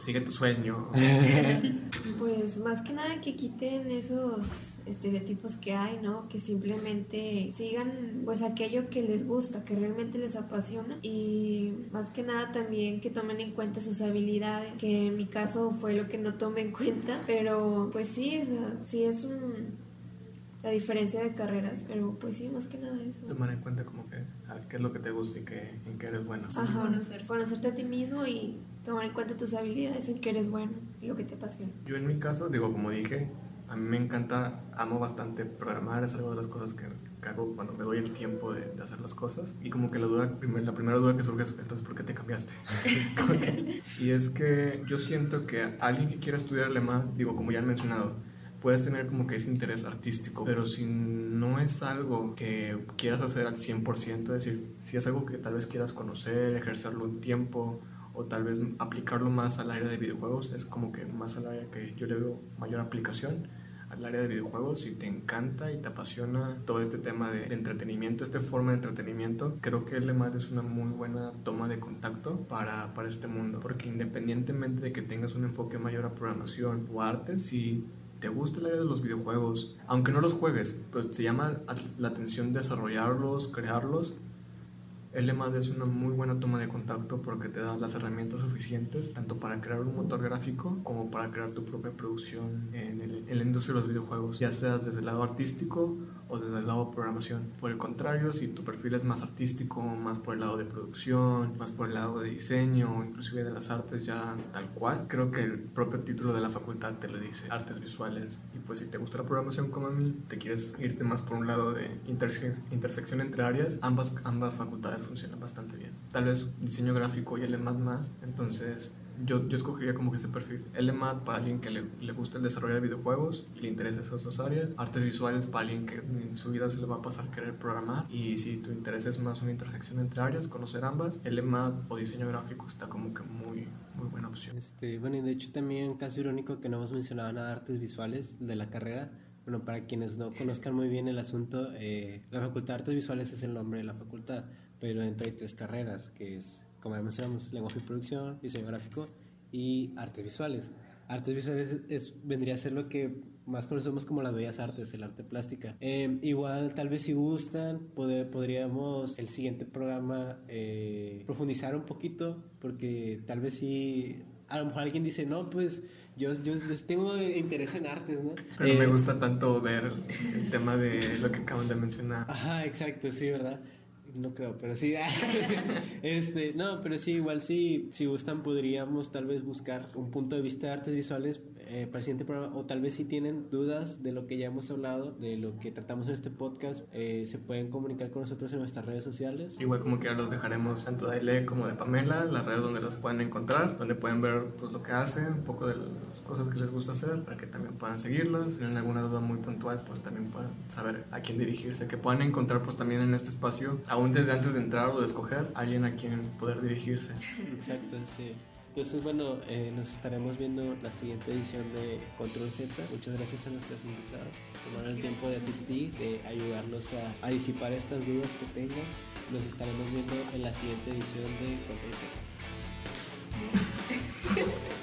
Speaker 1: sigue tu sueño?
Speaker 5: pues más que nada que quiten esos estereotipos que hay, ¿no? Que simplemente sigan pues aquello que les gusta, que realmente les apasiona y más que nada también que tomen en cuenta sus habilidades, que en mi caso fue lo que no tomé en cuenta, pero pues sí, sí es un la diferencia de carreras, pero pues sí, más que nada eso.
Speaker 1: Tomar en cuenta como que qué es lo que te gusta y qué, en qué eres bueno.
Speaker 5: Ajá, Conocerte. conocerte a ti mismo y tomar en cuenta tus habilidades, en qué eres bueno y lo que te apasiona.
Speaker 1: Yo en mi caso, digo, como dije, a mí me encanta, amo bastante programar, es algo de las cosas que, hago cuando me doy el tiempo de, hacer las cosas. Y como que la, duda, la primera duda que surge es, entonces, ¿por qué te cambiaste? y es que yo siento que alguien que quiera estudiar alemán, digo, como ya han mencionado, puedes tener como que ese interés artístico, pero si no es algo que quieras hacer al 100%, es decir, si es algo que tal vez quieras conocer, ejercerlo un tiempo o tal vez aplicarlo más al área de videojuegos, es como que más al área que yo le veo mayor aplicación al área de videojuegos si te encanta y te apasiona todo este tema de, entretenimiento, esta forma de entretenimiento, creo que LMAD es una muy buena toma de contacto para, para este mundo, porque independientemente de que tengas un enfoque mayor a programación o arte, si te gusta el área de los videojuegos, aunque no los juegues, pero te llama la atención desarrollarlos, crearlos, el LMAD es una muy buena toma de contacto porque te da las herramientas suficientes tanto para crear un motor gráfico como para crear tu propia producción en, el, en la industria de los videojuegos, ya sea desde el lado artístico o desde el lado de programación. Por el contrario, si tu perfil es más artístico, más por el lado de producción, más por el lado de diseño, inclusive de las artes ya tal cual, creo que el propio título de la facultad te lo dice, artes visuales. Y pues si te gusta la programación como a mí, te quieres irte más por un lado de intersección entre áreas, ambas, ambas facultades funcionan bastante bien. Tal vez diseño gráfico y el más más, entonces yo, yo escogería como que ese perfil. LMAT para alguien que le, le gusta el desarrollo de videojuegos y le interesa esas dos áreas. Artes visuales para alguien que en su vida se le va a pasar querer programar. Y si tu interés es más una intersección entre áreas, conocer ambas, LMAT o diseño gráfico está como que muy, muy buena opción.
Speaker 2: Este, bueno, y de hecho también caso irónico que no hemos mencionado nada de artes visuales de la carrera. Bueno, para quienes no conozcan muy bien el asunto, eh, la Facultad de Artes Visuales es el nombre de la facultad, pero dentro hay tres carreras, que es como ya mencionamos, lenguaje y producción, diseño gráfico y artes visuales. Artes visuales es, vendría a ser lo que más conocemos como las bellas artes, el arte plástica. Em, igual, tal vez si gustan, podríamos el siguiente programa eh, profundizar un poquito, porque tal vez si a lo mejor alguien dice, no, pues yo, yo, tengo interés en artes, ¿no?
Speaker 1: Pero me eh, gusta tanto ver el tema de lo que acaban de mencionar.
Speaker 2: Ajá, exacto, sí, ¿verdad? No creo, pero sí. este, no, pero sí, igual sí, si gustan podríamos tal vez buscar un punto de vista de artes visuales eh, para el siguiente programa, o tal vez si tienen dudas de lo que ya hemos hablado, de lo que tratamos en este podcast, eh, se pueden comunicar con nosotros en nuestras redes sociales.
Speaker 1: Igual como que ya los dejaremos tanto de Aile como de Pamela, la red donde los pueden encontrar, donde pueden ver pues, lo que hacen, un poco de las cosas que les gusta hacer, para que también puedan seguirlos. Si tienen alguna duda muy puntual, pues también puedan saber a quién dirigirse, que puedan encontrar pues también en este espacio, aún desde antes de entrar o de escoger, alguien a quien poder dirigirse.
Speaker 2: Exacto, sí. Entonces, bueno, eh, nos estaremos viendo la siguiente edición de Control Z. Muchas gracias a nuestros invitados que tomaron el tiempo de asistir, de ayudarnos a, a disipar estas dudas que tengo. Nos estaremos viendo en la siguiente edición de Control Z.